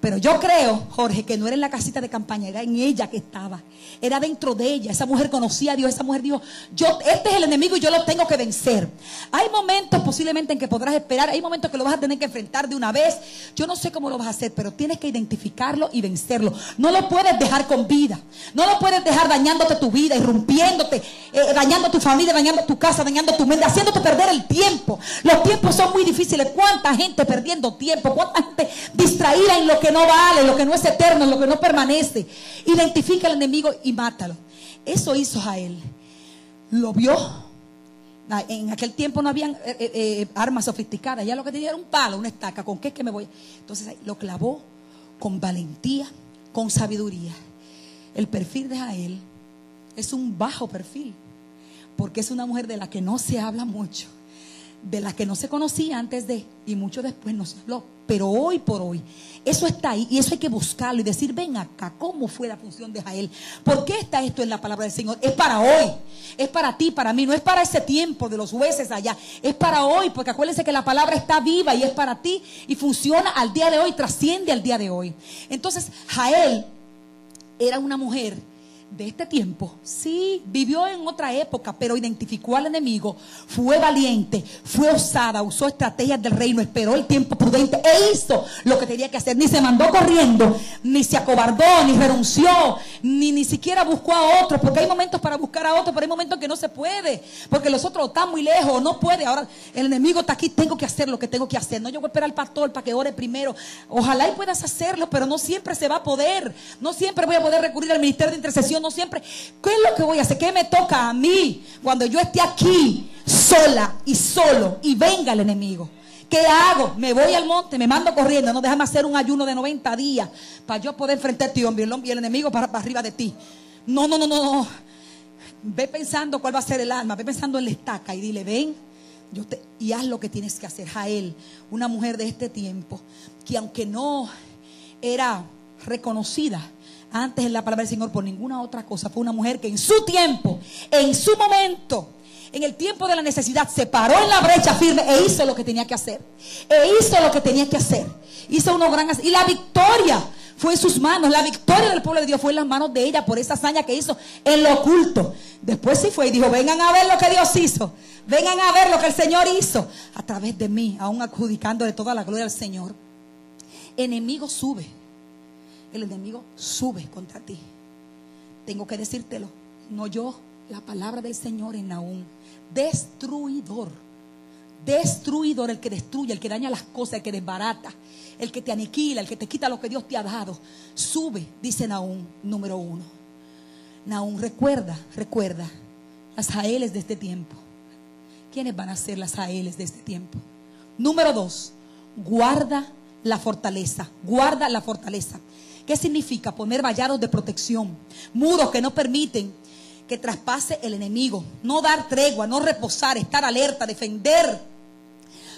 Pero yo creo, Jorge, que no era en la casita de campaña, era en ella que estaba. Era dentro de ella. Esa mujer conocía a Dios. Esa mujer dijo, yo, este es el enemigo y yo lo tengo que vencer. Hay momentos posiblemente en que podrás esperar. Hay momentos que lo vas a tener que enfrentar de una vez. Yo no sé cómo lo vas a hacer, pero tienes que identificarlo y vencerlo. No lo puedes dejar con vida. No lo puedes dejar dañándote tu vida, irrumpiéndote, eh, dañando tu familia, dañando tu casa, dañando tu mente, haciéndote perder el tiempo. Los tiempos son muy difíciles. ¿Cuánta gente perdiendo tiempo? ¿Cuánta gente distraída en lo que no vale, lo que no es eterno, lo que no permanece? Identifica al enemigo y mátalo. Eso hizo Jael. Lo vio. Na- En aquel tiempo no habían eh, eh, eh, armas sofisticadas. Ya lo que tenía era un palo, una estaca. ¿Con qué es que me voy? Entonces lo clavó con valentía, con sabiduría. El perfil de Jael es un bajo perfil. Porque es una mujer de la que no se habla mucho. De la que no se conocía antes de. Y mucho después no se habló. Pero hoy por hoy. Eso está ahí y eso hay que buscarlo y decir, ven acá, ¿cómo fue la función de Jael? ¿Por qué está esto en la palabra del Señor? Es para hoy, es para ti, para mí, no es para ese tiempo de los jueces allá, es para hoy, porque acuérdense que la palabra está viva y es para ti y funciona al día de hoy, trasciende al día de hoy. Entonces, Jael era una mujer de este tiempo. Sí, vivió en otra época, pero identificó al enemigo, fue valiente, fue osada, usó estrategias del reino, esperó el tiempo prudente e hizo lo que tenía que hacer. Ni se mandó corriendo, ni se acobardó, ni renunció, ni ni siquiera buscó a otro, porque hay momentos para buscar a otro, pero hay momentos que no se puede, porque los otros están muy lejos, no puede. Ahora el enemigo está aquí, tengo que hacer lo que tengo que hacer. No, yo voy a esperar al pastor para que ore primero. Ojalá y puedas hacerlo, pero no siempre se va a poder. No siempre voy a poder recurrir al ministerio de intercesión, no siempre. ¿Qué es lo que voy a hacer? ¿Qué me toca a mí cuando yo esté aquí sola y solo y venga el enemigo? ¿Qué hago? Me voy al monte, me mando corriendo, no déjame hacer un ayuno de 90 días para yo poder enfrentar a ti, el hombre y el enemigo para, arriba de ti. No, no, no, no, no. Ve pensando cuál va a ser el alma, ve pensando en la estaca y dile, ven, y haz lo que tienes que hacer. Jael, una mujer de este tiempo, que aunque no era reconocida antes en la palabra del Señor por ninguna otra cosa, fue una mujer que en su tiempo, en su momento, en el tiempo de la necesidad, se paró en la brecha firme e hizo lo que tenía que hacer. E hizo lo que tenía que hacer. Hizo unos gran y la victoria fue en sus manos. La victoria del pueblo de Dios fue en las manos de ella por esa hazaña que hizo en lo oculto. Después sí fue y dijo, vengan a ver lo que Dios hizo. Vengan a ver lo que el Señor hizo a través de mí, aún adjudicando de toda la gloria al Señor. Enemigo sube. El enemigo sube contra ti. Tengo que decírtelo. No yo, la palabra del Señor en Nahum. Destruidor. Destruidor, el que destruye, el que daña las cosas, el que desbarata, el que te aniquila, el que te quita lo que Dios te ha dado. Sube, dice Nahum, número uno. Nahum, recuerda, recuerda las Jaeles de este tiempo. ¿Quiénes van a ser las Jaeles de este tiempo? Número dos, guarda la fortaleza, guarda la fortaleza. ¿Qué significa? Poner vallados de protección, muros que no permiten que traspase el enemigo, no dar tregua, no reposar, estar alerta, defender.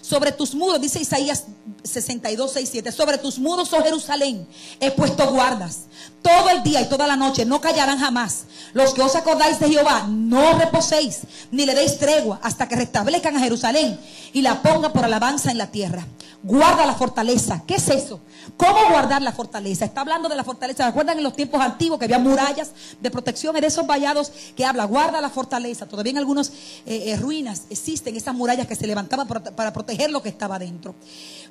Sobre tus muros, dice Isaías 62, 6, 7, sobre tus muros, oh Jerusalén, he puesto guardas. Todo el día y toda la noche no callarán jamás. Los que os acordáis de Jehová, no reposéis, ni le deis tregua hasta que restablezcan a Jerusalén y la ponga por alabanza en la tierra. Guarda la fortaleza. ¿Qué es eso? ¿Cómo guardar la fortaleza? Está hablando de la fortaleza. ¿Recuerdan en los tiempos antiguos que había murallas de protección? de esos vallados que habla, guarda la fortaleza. Todavía en algunas eh, eh, ruinas existen esas murallas que se levantaban para, para proteger lo que estaba dentro.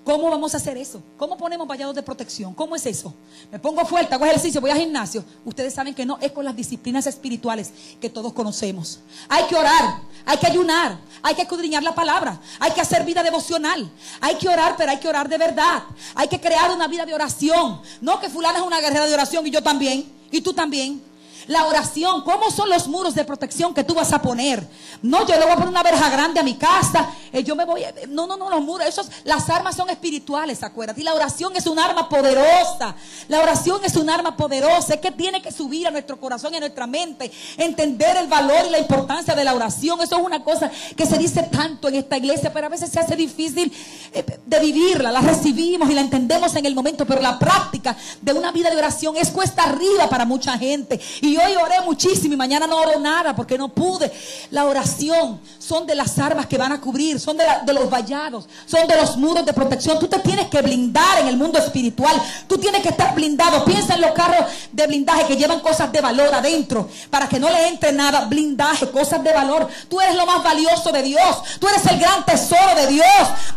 ¿Cómo vamos a hacer eso? ¿Cómo ponemos vallados de protección? ¿Cómo es eso? Me pongo fuerte, hago ejercicio, voy al gimnasio. Ustedes saben que no es con las disciplinas espirituales que todos conocemos. Hay que orar, hay que ayunar, hay que escudriñar la palabra, hay que hacer vida devocional, hay que orar, pero hay que orar de verdad. Hay que crear una vida de oración. No que fulana es una guerrera de oración y yo también, y tú también. La oración, ¿cómo son los muros de protección que tú vas a poner? No, yo le voy a poner una verja grande a mi casa eh, yo me voy. a- No, no, no, los muros. Esos, las armas son espirituales, acuérdate. Y la oración es un arma poderosa. La oración es un arma poderosa. Es que tiene que subir a nuestro corazón y a nuestra mente. Entender el valor y la importancia de la oración. Eso es una cosa que se dice tanto en esta iglesia, pero a veces se hace difícil eh, de vivirla. La recibimos y la entendemos en el momento, pero la práctica de una vida de oración es cuesta arriba para mucha gente. Y hoy oré muchísimo y mañana no oro nada porque no pude. La oración son de las armas que van a cubrir, son de, los vallados, son de los muros de protección. Tú te tienes que blindar en el mundo espiritual. Tú tienes que estar blindado. Piensa en los carros de blindaje que llevan cosas de valor adentro para que no le entre nada. Blindaje, cosas de valor. Tú eres lo más valioso de Dios. Tú eres el gran tesoro de Dios.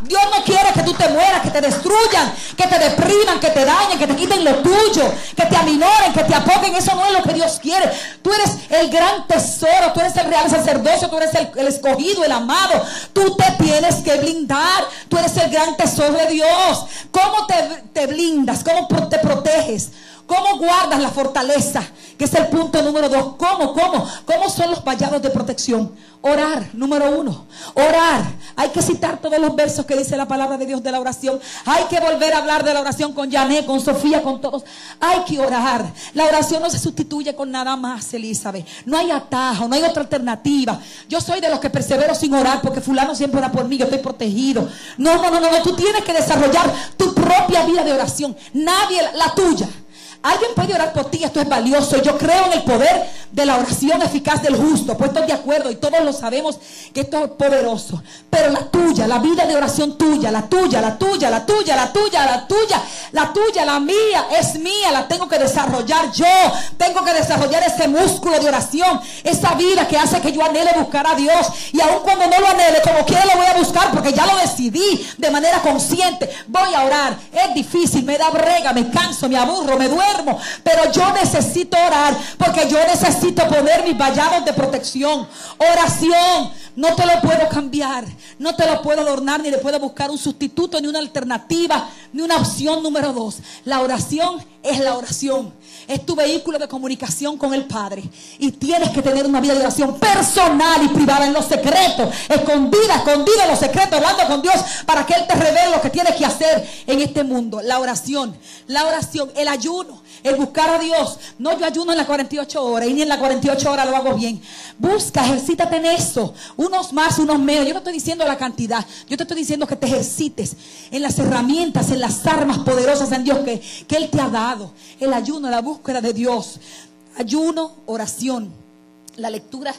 Dios no quiere que tú te mueras, que te destruyan, que te depriman, que te dañen, que te quiten lo tuyo, que te aminoren, que te apoguen. Eso no es lo que Dios Tú eres el gran tesoro, tú eres el real sacerdocio, tú eres el, el escogido, el amado. Tú te tienes que blindar. Tú eres el gran tesoro de Dios. ¿Cómo te, te blindas? ¿Cómo te proteges? ¿Cómo guardas la fortaleza? Que es el punto número dos. ¿Cómo? ¿Cómo? ¿Cómo son los vallados de protección? Orar, número uno. Orar. Hay que citar todos los versos que dice la palabra de Dios de la oración. Hay que volver a hablar de la oración con Jané, con Sofía, con todos. Hay que orar. La oración no se sustituye con nada más, Elizabeth. No hay atajo, no hay otra alternativa. Yo soy de los que persevero sin orar porque fulano siempre ora por mí, yo estoy protegido. No, no, no, no, no. Tú tienes que desarrollar tu propia vida de oración. Nadie, la tuya. Alguien puede orar por ti, esto es valioso. Yo creo en el poder de la oración eficaz del justo. Pues estoy de acuerdo y todos lo sabemos que esto es poderoso. Pero la tuya, la vida de oración tuya, la tuya, la tuya, la tuya, la tuya, la tuya, la tuya, la mía, es mía. La tengo que desarrollar yo. Tengo que desarrollar ese músculo de oración. Esa vida que hace que yo anhele buscar a Dios. Y aun cuando no lo anhele, como quiera lo voy a buscar porque ya lo decidí de manera consciente. Voy a orar. Es difícil, me da brega, me canso, me aburro, me Pero yo necesito orar porque yo necesito poner mis vallados de protección. Oración. No te lo puedo cambiar, no te lo puedo adornar, ni le puedo buscar un sustituto, ni una alternativa, ni una opción número dos. La oración es la oración. Es tu vehículo de comunicación con el Padre. Y tienes que tener una vida de oración personal y privada en los secretos, escondida, escondida en los secretos, hablando con Dios para que Él te revele lo que tienes que hacer en este mundo. La oración, la oración, el ayuno, el buscar a Dios. No yo ayuno en las 48 horas y ni en las 48 horas lo hago bien. Busca, ejercítate en eso. Unos más, unos menos. Yo no estoy diciendo la cantidad. Yo te estoy diciendo que te ejercites en las herramientas, en las armas poderosas en Dios que, que Él te ha dado. El ayuno, la búsqueda de Dios. Ayuno, oración. La lectura.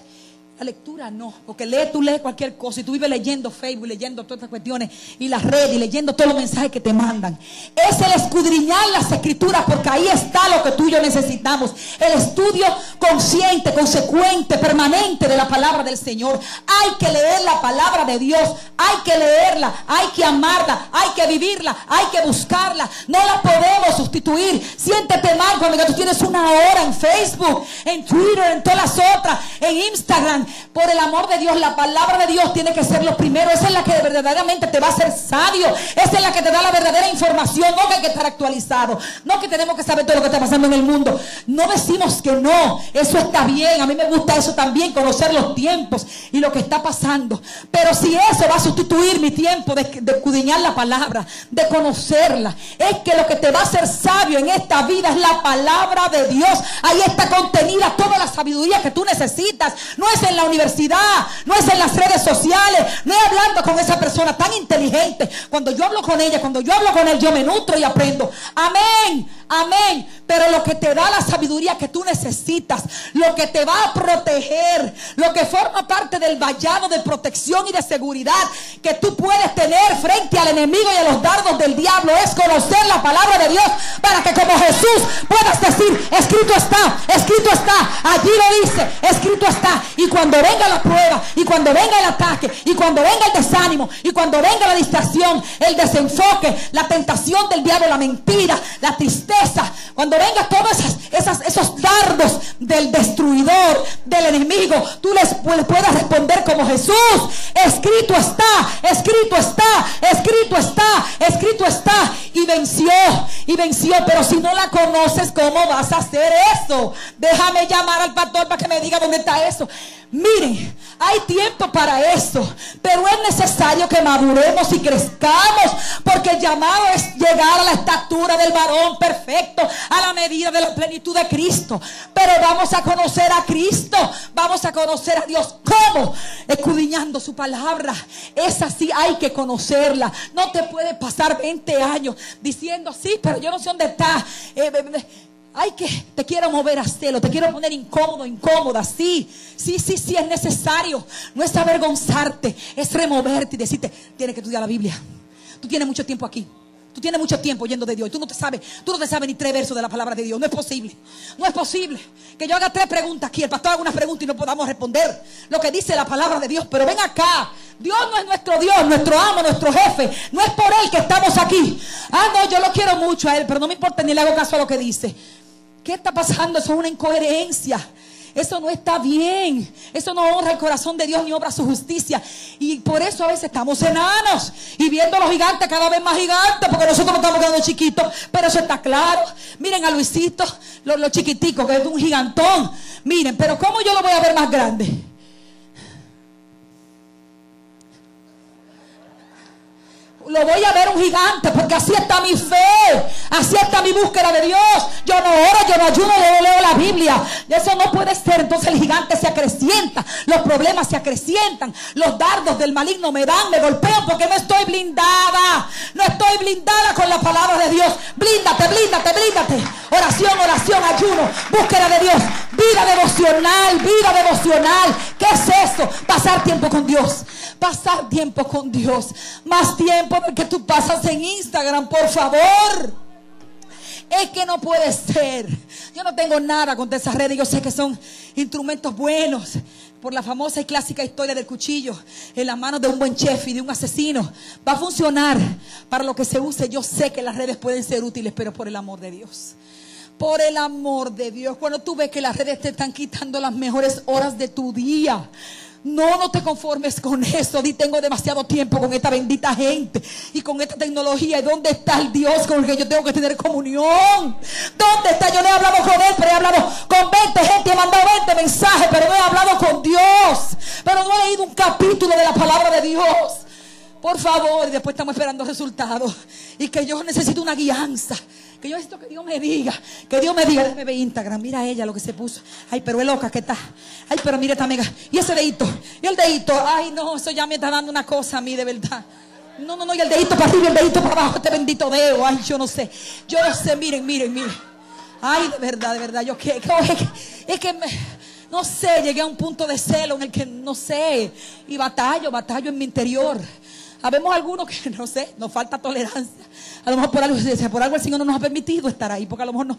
La lectura no, porque lee, tú lees cualquier cosa y tú vives leyendo Facebook, leyendo todas estas cuestiones y las redes y leyendo todos los mensajes que te mandan. Es el escudriñar las escrituras porque ahí está lo que tú y yo necesitamos. El estudio consciente, consecuente, permanente de la palabra del Señor. Hay que leer la palabra de Dios, hay que leerla, hay que amarla, hay que vivirla, hay que buscarla. No la podemos sustituir. Siéntete mal cuando tú tienes una hora en Facebook, en Twitter, en todas las otras, en Instagram. Por el amor de Dios, la palabra de Dios tiene que ser lo primero. Esa es la que verdaderamente te va a hacer sabio. Esa es la que te da la verdadera información. No que hay que estar actualizado. No que tenemos que saber todo lo que está pasando en el mundo. No decimos que no. Eso está bien. A mí me gusta eso también, conocer los tiempos y lo que está pasando. Pero si eso va a sustituir mi tiempo de, de escudriñar la palabra, de conocerla, es que lo que te va a hacer sabio en esta vida es la palabra de Dios. Ahí está contenida toda la sabiduría que tú necesitas. No es en la universidad, no es en las redes sociales, no es hablando con esa persona tan inteligente. Cuando yo hablo con ella, cuando yo hablo con él, yo me nutro y aprendo. Amén, amén. Pero lo que te da la sabiduría que tú necesitas, lo que te va a proteger, lo que forma parte del vallado de protección y de seguridad que tú puedes tener frente al enemigo y a los dardos del diablo es conocer la palabra de Dios para que como Jesús puedas decir, escrito está, escrito está, allí lo dice, escrito está. Y cuando venga la prueba, y cuando venga el ataque, y cuando venga el desánimo, y cuando venga la distracción, el desenfoque, la tentación del diablo, la mentira, la tristeza, cuando venga todos esas, esas, esos dardos del destruidor, del enemigo, tú les pu- puedas responder como Jesús. Escrito está, escrito está, escrito está, escrito está. Y venció, y venció. Pero si no la conoces, ¿cómo vas a hacer eso? Déjame llamar al pastor para que me diga dónde está eso. Miren, Hay tiempo para eso, pero es necesario que maduremos y crezcamos, porque el llamado es llegar a la estatura del varón perfecto, a la medida de la plenitud de Cristo. Pero vamos a conocer a Cristo, vamos a conocer a Dios. ¿Cómo? Escudriñando su palabra. Es así, hay que conocerla. No te puede pasar 20 años diciendo, sí, pero yo no sé dónde está. Eh, Ay, que te quiero mover a celo, te quiero poner incómodo, incómoda. Sí, sí, sí, sí, es necesario. No es avergonzarte, es removerte y decirte, tienes que estudiar la Biblia. Tú tienes mucho tiempo aquí. Tú tienes mucho tiempo yendo de Dios. Y tú no te sabes, tú no te sabes ni tres versos de la palabra de Dios. No es posible. No es posible que yo haga tres preguntas aquí. El pastor haga una pregunta y no podamos responder lo que dice la palabra de Dios. Pero ven acá. Dios no es nuestro Dios, nuestro amo, nuestro jefe. No es por Él que estamos aquí. Ah, no, yo lo quiero mucho a Él, pero no me importa ni le hago caso a lo que dice. ¿Qué está pasando? Eso es una incoherencia. Eso no está bien. Eso no honra el corazón de Dios ni obra su justicia. Y por eso a veces estamos enanos y viendo a los gigantes cada vez más gigantes, porque nosotros no estamos quedando chiquitos. Pero eso está claro. Miren a Luisito, los, chiquiticos, que es un gigantón. Miren, pero ¿cómo yo lo voy a ver más grande? Lo voy a ver un gigante, porque así está mi fe, así está mi búsqueda de Dios. Yo no oro, yo no ayuno, yo no leo la Biblia. Eso no puede ser. Entonces el gigante se acrecienta, los problemas se acrecientan, los dardos del maligno me dan, me golpean porque no estoy blindada. No estoy blindada con la palabra de Dios. Blíndate, blíndate, blíndate. Oración, oración, ayuno, búsqueda de Dios, vida devocional, vida devocional. ¿Qué es eso? Pasar tiempo con Dios. Pasar tiempo con Dios. Más tiempo que tú pasas en Instagram, por favor. Es que no puede ser. Yo no tengo nada contra esas redes. Yo sé que son instrumentos buenos. Por la famosa y clásica historia del cuchillo en las manos de un buen chef y de un asesino. Va a funcionar para lo que se use. Yo sé que las redes pueden ser útiles, pero por el amor de Dios. Por el amor de Dios. Cuando tú ves que las redes te están quitando las mejores horas de tu día no, no te conformes con eso. Di, tengo demasiado tiempo con esta bendita gente y con esta tecnología. ¿Y dónde está el Dios con el que yo tengo que tener comunión? ¿Dónde está? Yo no he hablado con él, pero he hablado con 20 gente. He mandado 20 mensajes, pero no he hablado con Dios. Pero no he leído un capítulo de la palabra de Dios. Por favor, y después estamos esperando resultados. Y que yo necesito una guianza. Que yo necesito que Dios me diga. Que Dios me diga, déjame ver Instagram. Mira ella lo que se puso. Ay, pero es loca que está. Ay, pero mira esta amiga. Y ese dedito. Y el dedito. Ay, no, eso ya me está dando una cosa a mí, de verdad. No, no, no. Y el dedito para arriba el dedito para abajo. Este bendito dedo. Ay, yo no sé. Yo no sé. Miren, miren, miren. Ay, de verdad, de verdad. Yo que, es que no sé, llegué a un punto de celo en el que no sé. Y batallo, batallo en mi interior. Habemos algunos que, no sé, nos falta tolerancia. A lo mejor por algo, por algo el Señor no nos ha permitido estar ahí, porque a lo mejor no.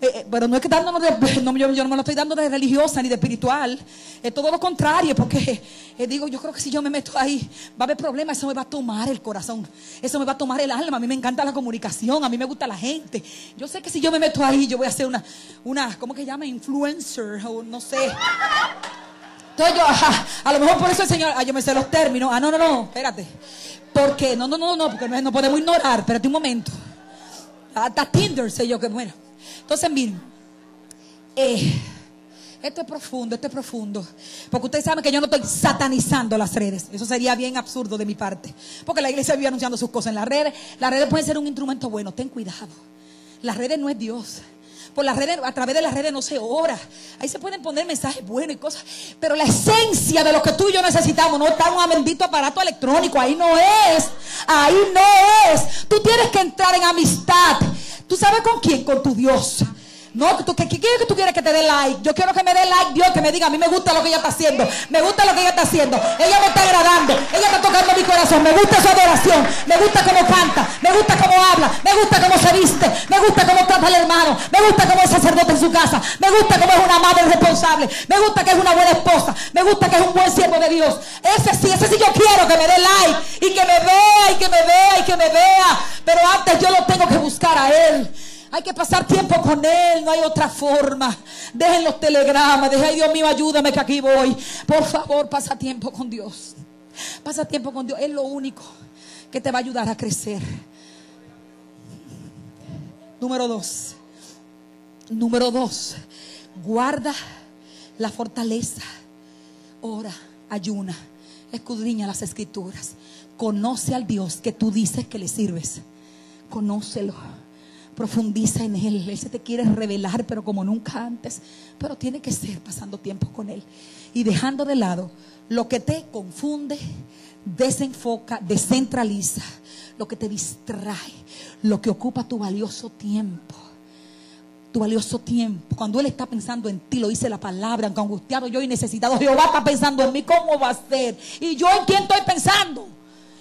Eh, eh, pero no es que dándonos de, no, yo, no me lo estoy dando de religiosa ni de espiritual. Es todo lo contrario, porque eh, digo, yo creo que si yo me meto ahí, va a haber problemas, eso me va a tomar el corazón, eso me va a tomar el alma. A mí me encanta la comunicación, a mí me gusta la gente. Yo sé que si yo me meto ahí, yo voy a ser una, una ¿cómo que llama? Influencer, o no sé. Entonces yo, a lo mejor por eso el Señor, ah, yo me sé los términos. Ah, no, no, no, espérate. Porque, no, no, no, no, porque no podemos ignorar. Espérate un momento. Hasta Tinder sé yo que bueno. Entonces, miren. Eh, esto es profundo, esto es profundo. Porque ustedes saben que yo no estoy satanizando las redes. Eso sería bien absurdo de mi parte. Porque la iglesia vive anunciando sus cosas en las redes. Las redes pueden ser un instrumento bueno. Ten cuidado. Las redes no es Dios por las redes, a través de las redes no se ora. Ahí se pueden poner mensajes buenos y cosas. Pero la esencia de lo que tú y yo necesitamos no está un bendito aparato electrónico. Ahí no es. Ahí no es. Tú tienes que entrar en amistad. ¿Tú sabes con quién? Con tu Dios. No, ¿tú, ¿qué, qué, que tú quieres que te dé like? Yo quiero que me dé like Dios, que me diga, a mí me gusta lo que ella está haciendo. Me gusta lo que ella está haciendo. Ella me está agradando. Ella está tocando mi corazón. Me gusta su adoración. Me gusta cómo canta. Me gusta cómo habla. Me gusta cómo se viste. Me gusta cómo trata al hermano. Me gusta cómo es sacerdote en su casa. Me gusta cómo es una madre responsable. Me gusta que es una buena esposa. Me gusta que es un buen siervo de Dios. Ese sí, ese sí yo quiero que me dé like. Y que me vea, y que me vea, y que me vea. Pero antes yo lo tengo que buscar a Él. Hay que pasar tiempo con Él, no hay otra forma. Dejen los telegramas, dejen, Dios mío, ayúdame que aquí voy. Por favor, pasa tiempo con Dios. Pasa tiempo con Dios, es lo único que te va a ayudar a crecer. Número dos. Número dos. Guarda la fortaleza. Ora. ayuna, escudriña las escrituras, conoce al Dios que tú dices que le sirves, conócelo, profundiza en Él, Él se te quiere revelar, pero como nunca antes, pero tiene que ser pasando tiempo con Él y dejando de lado lo que te confunde, desenfoca, descentraliza, lo que te distrae, lo que ocupa tu valioso tiempo tu valioso tiempo. Cuando Él está pensando en ti, lo dice la palabra, aunque angustiado yo y necesitado, Jehová está pensando en mí, ¿cómo va a ser? ¿Y yo en quién estoy pensando?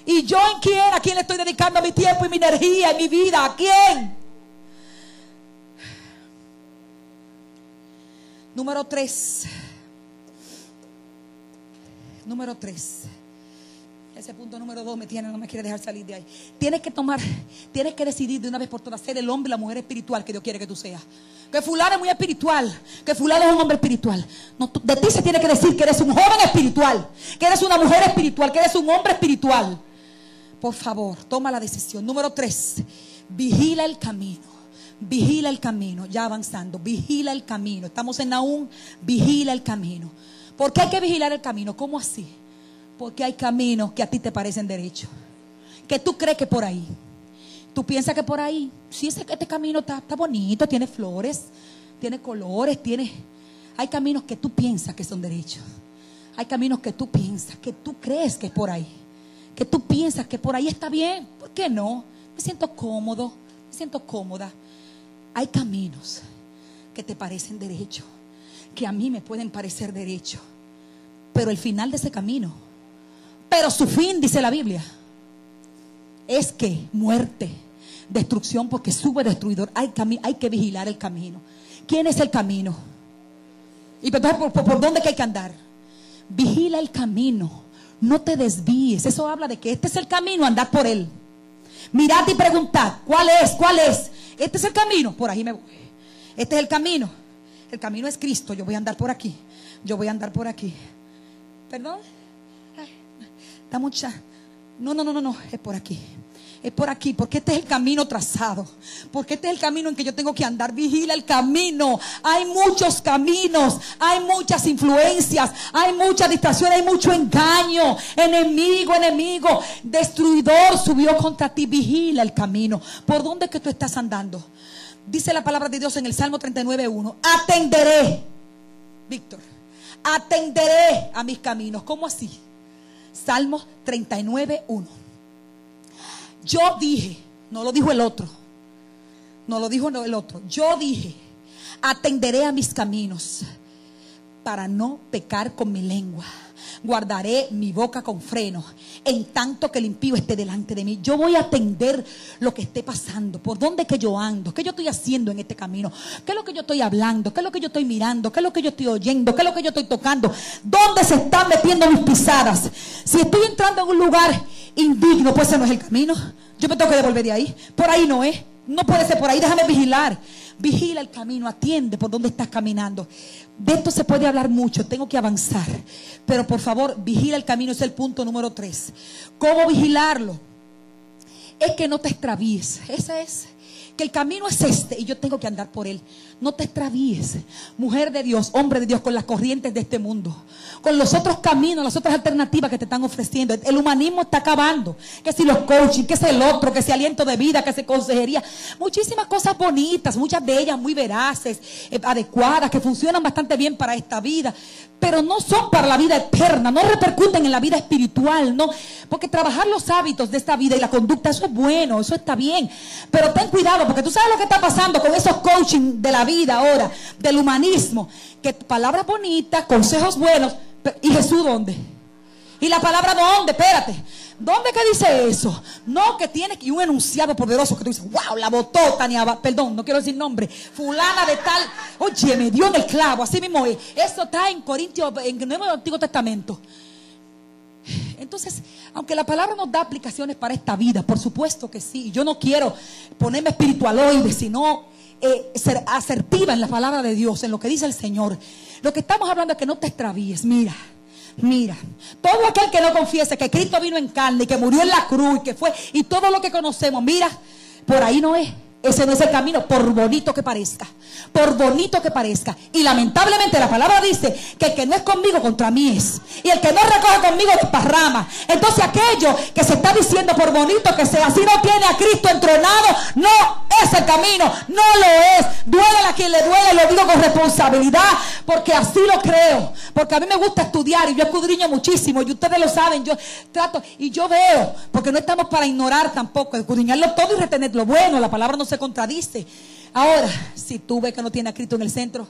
¿Y yo en quién? ¿A quién le estoy dedicando mi tiempo y mi energía y mi vida? ¿A quién? Número tres. Número tres. Ese punto número dos me tiene, no me quiere dejar salir de ahí. Tienes que tomar, tienes que decidir de una vez por todas ser el hombre y la mujer espiritual que Dios quiere que tú seas. Que fulano es muy espiritual, que fulano es un hombre espiritual. de ti se tiene que decir que eres un joven espiritual, que eres una mujer espiritual, que eres un hombre espiritual. Por favor, toma la decisión. Número tres, vigila el camino. Vigila el camino, ya avanzando, vigila el camino. Estamos en aún, vigila el camino. ¿Por qué hay que vigilar el camino? ¿Cómo así? Porque hay caminos que a ti te parecen derechos. Que tú crees que por ahí. Tú piensas que por ahí. Sí, este camino está, está bonito, tiene flores, tiene colores, tiene... Hay caminos que tú piensas que son derechos. Hay caminos que tú piensas, que tú crees que es por ahí. Que tú piensas que por ahí está bien. ¿Por qué no? Me siento cómodo, me siento cómoda. Hay caminos que te parecen derechos, que a mí me pueden parecer derechos. Pero el final de ese camino pero su fin, dice la Biblia, es que muerte, destrucción, porque sube destruidor. Hay, que vigilar el camino. ¿Quién es el camino? Y entonces, ¿por, dónde hay que andar? Vigila el camino. No te desvíes. Eso habla de que este es el camino, andar por él. Mirad y preguntad, ¿cuál es? ¿Cuál es? Este es el camino. Por ahí me voy. Este es el camino. El camino es Cristo. Yo voy a andar por aquí. Yo voy a andar por aquí. ¿Perdón? Da mucha. No, no, no, no, no, es por aquí. Es por aquí, porque este es el camino trazado. Porque este es el camino en que yo tengo que andar. Vigila el camino. Hay muchos caminos, hay muchas influencias, hay mucha distracción, hay mucho engaño. Enemigo, enemigo, destruidor subió contra ti. Vigila el camino. ¿Por dónde es que tú estás andando? Dice la palabra de Dios en el Salmo 39.1. Atenderé, Víctor, atenderé a mis caminos. ¿Cómo así? Salmo 39, 1. Yo dije, no lo dijo el otro, no lo dijo el otro, yo dije, atenderé a mis caminos para no pecar con mi lengua. Guardaré mi boca con freno, en tanto que el impío esté delante de mí. Yo voy a atender lo que esté pasando, por dónde que yo ando, qué yo estoy haciendo en este camino, qué es lo que yo estoy hablando, qué es lo que yo estoy mirando, qué es lo que yo estoy oyendo, qué es lo que yo estoy tocando, dónde se están metiendo mis pisadas. Si estoy entrando en un lugar indigno, pues ese no es el camino. Yo me tengo que devolver de ahí. Por ahí no es. No puede ser por ahí, déjame vigilar. Vigila el camino, atiende por donde estás caminando. De esto se puede hablar mucho, tengo que avanzar. Pero por favor, vigila el camino, es el punto número tres. ¿Cómo vigilarlo? Es que no te extravíes. Ese es que el camino es este y yo tengo que andar por él. No te extravíes, mujer de Dios, hombre de Dios, con las corrientes de este mundo, con los otros caminos, las otras alternativas que te están ofreciendo. El humanismo está acabando. Que si los coaching, que es el otro, que si aliento de vida, que si consejería. Muchísimas cosas bonitas, muchas de ellas muy veraces, eh, adecuadas, que funcionan bastante bien para esta vida pero no son para la vida eterna, no repercuten en la vida espiritual, no, porque trabajar los hábitos de esta vida y la conducta, eso es bueno, eso está bien, pero ten cuidado, porque tú sabes lo que está pasando con esos coaching de la vida ahora, del humanismo, que palabras bonitas, consejos buenos, ¿y Jesús dónde? ¿Y la palabra dónde? Espérate. ¿Dónde que dice eso? No, que tiene que un enunciado poderoso que tú dices, wow, la botó Tania, perdón, no quiero decir nombre, fulana de tal, oye, me dio en el clavo, así mismo es. Eso está en Corintios, en el Nuevo Antiguo Testamento. Entonces, aunque la palabra nos da aplicaciones para esta vida, por supuesto que sí, yo no quiero ponerme espiritualoide, sino eh, ser asertiva en la palabra de Dios, en lo que dice el Señor. Lo que estamos hablando es que no te extravíes, mira. Mira, todo aquel que no confiese que Cristo vino en carne y que murió en la cruz y que fue, y todo lo que conocemos, mira, por ahí no es. Ese no es el camino, por bonito que parezca. Por bonito que parezca. Y lamentablemente la palabra dice que el que no es conmigo contra mí es. Y el que no recoge conmigo desparrama. Entonces aquello que se está diciendo por bonito que sea, si no tiene a Cristo entronado, no es el camino. No lo es. Duele a quien le duele, lo digo con responsabilidad. Porque así lo creo. Porque a mí me gusta estudiar y yo escudriño muchísimo. Y ustedes lo saben. Yo trato y yo veo. Porque no estamos para ignorar tampoco. Escudriñarlo todo y retener lo bueno. La palabra no se contradice. Ahora, si tú ves que no tiene a Cristo en el centro,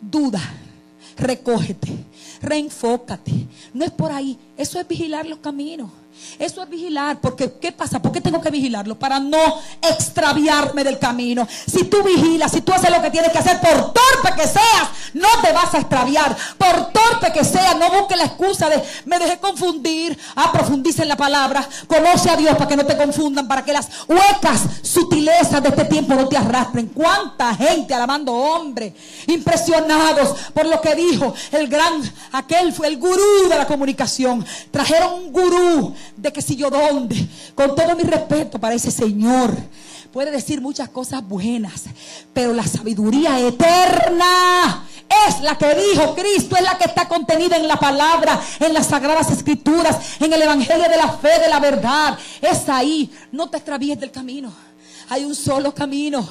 duda, recógete, reenfócate. No es por ahí, eso es vigilar los caminos. Eso es vigilar, porque ¿qué pasa? ¿Por qué tengo que vigilarlo? Para no extraviarme del camino. Si tú vigilas, si tú haces lo que tienes que hacer, por torpe que seas, no te vas a extraviar. Por torpe que seas, no busques la excusa de me dejé confundir. Ah, profundice en la palabra. Conoce a Dios para que no te confundan, para que las huecas sutilezas de este tiempo no te arrastren. ¿Cuánta gente alabando hombre? Impresionados por lo que dijo el gran, aquel fue el gurú de la comunicación. Trajeron un gurú de que si yo dónde, con todo mi respeto para ese Señor, puede decir muchas cosas buenas, pero la sabiduría eterna es la que dijo Cristo, es la que está contenida en la palabra, en las sagradas escrituras, en el evangelio de la fe, de la verdad. Es ahí, no te extravíes del camino. Hay un solo camino.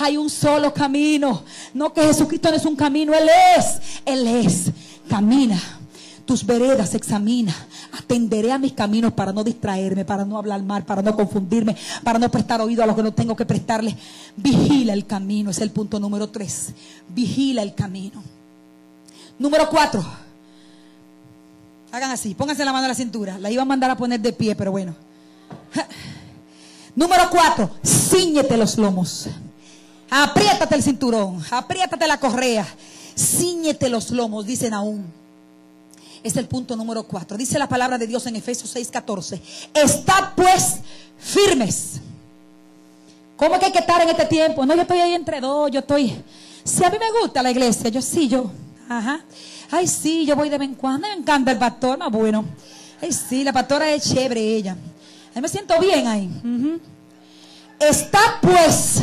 Hay un solo camino. No que Jesucristo no es un camino, Él es. Él es. Camina tus veredas examina. Atenderé a mis caminos para no distraerme, para no hablar mal, para no confundirme, para no prestar oído a lo que no tengo que prestarle. Vigila el camino, es el punto número tres. Vigila el camino. Número cuatro. Hagan así, pónganse la mano a la cintura. La iba a mandar a poner de pie, pero bueno. Número cuatro, ciñete los lomos. Apriétate el cinturón, apriétate la correa, ciñete los lomos, dicen aún. Es el punto número cuatro. Dice la palabra de Dios en Efesios 6:14. Estad pues firmes. ¿Cómo que hay que estar en este tiempo? No, yo estoy ahí entre dos, yo estoy... Si a mí me gusta la iglesia, yo sí, yo... Ajá. Ay, sí, yo voy de vez en cuando. Me encanta el pastor, más bueno. Ay, sí, la pastora es chévere ella. A me siento bien ahí. Estad pues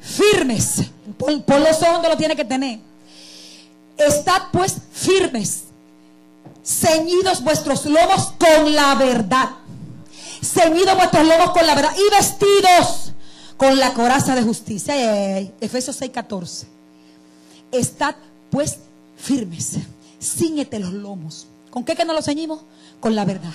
firmes. Por, por los ojos lo tiene que tener. Estad pues firmes ceñidos vuestros lomos con la verdad. Ceñidos vuestros lomos con la verdad y vestidos con la coraza de justicia. Efesios 6:14. Estad pues firmes, ciñete los lomos. ¿Con qué que no los ceñimos? Con la verdad.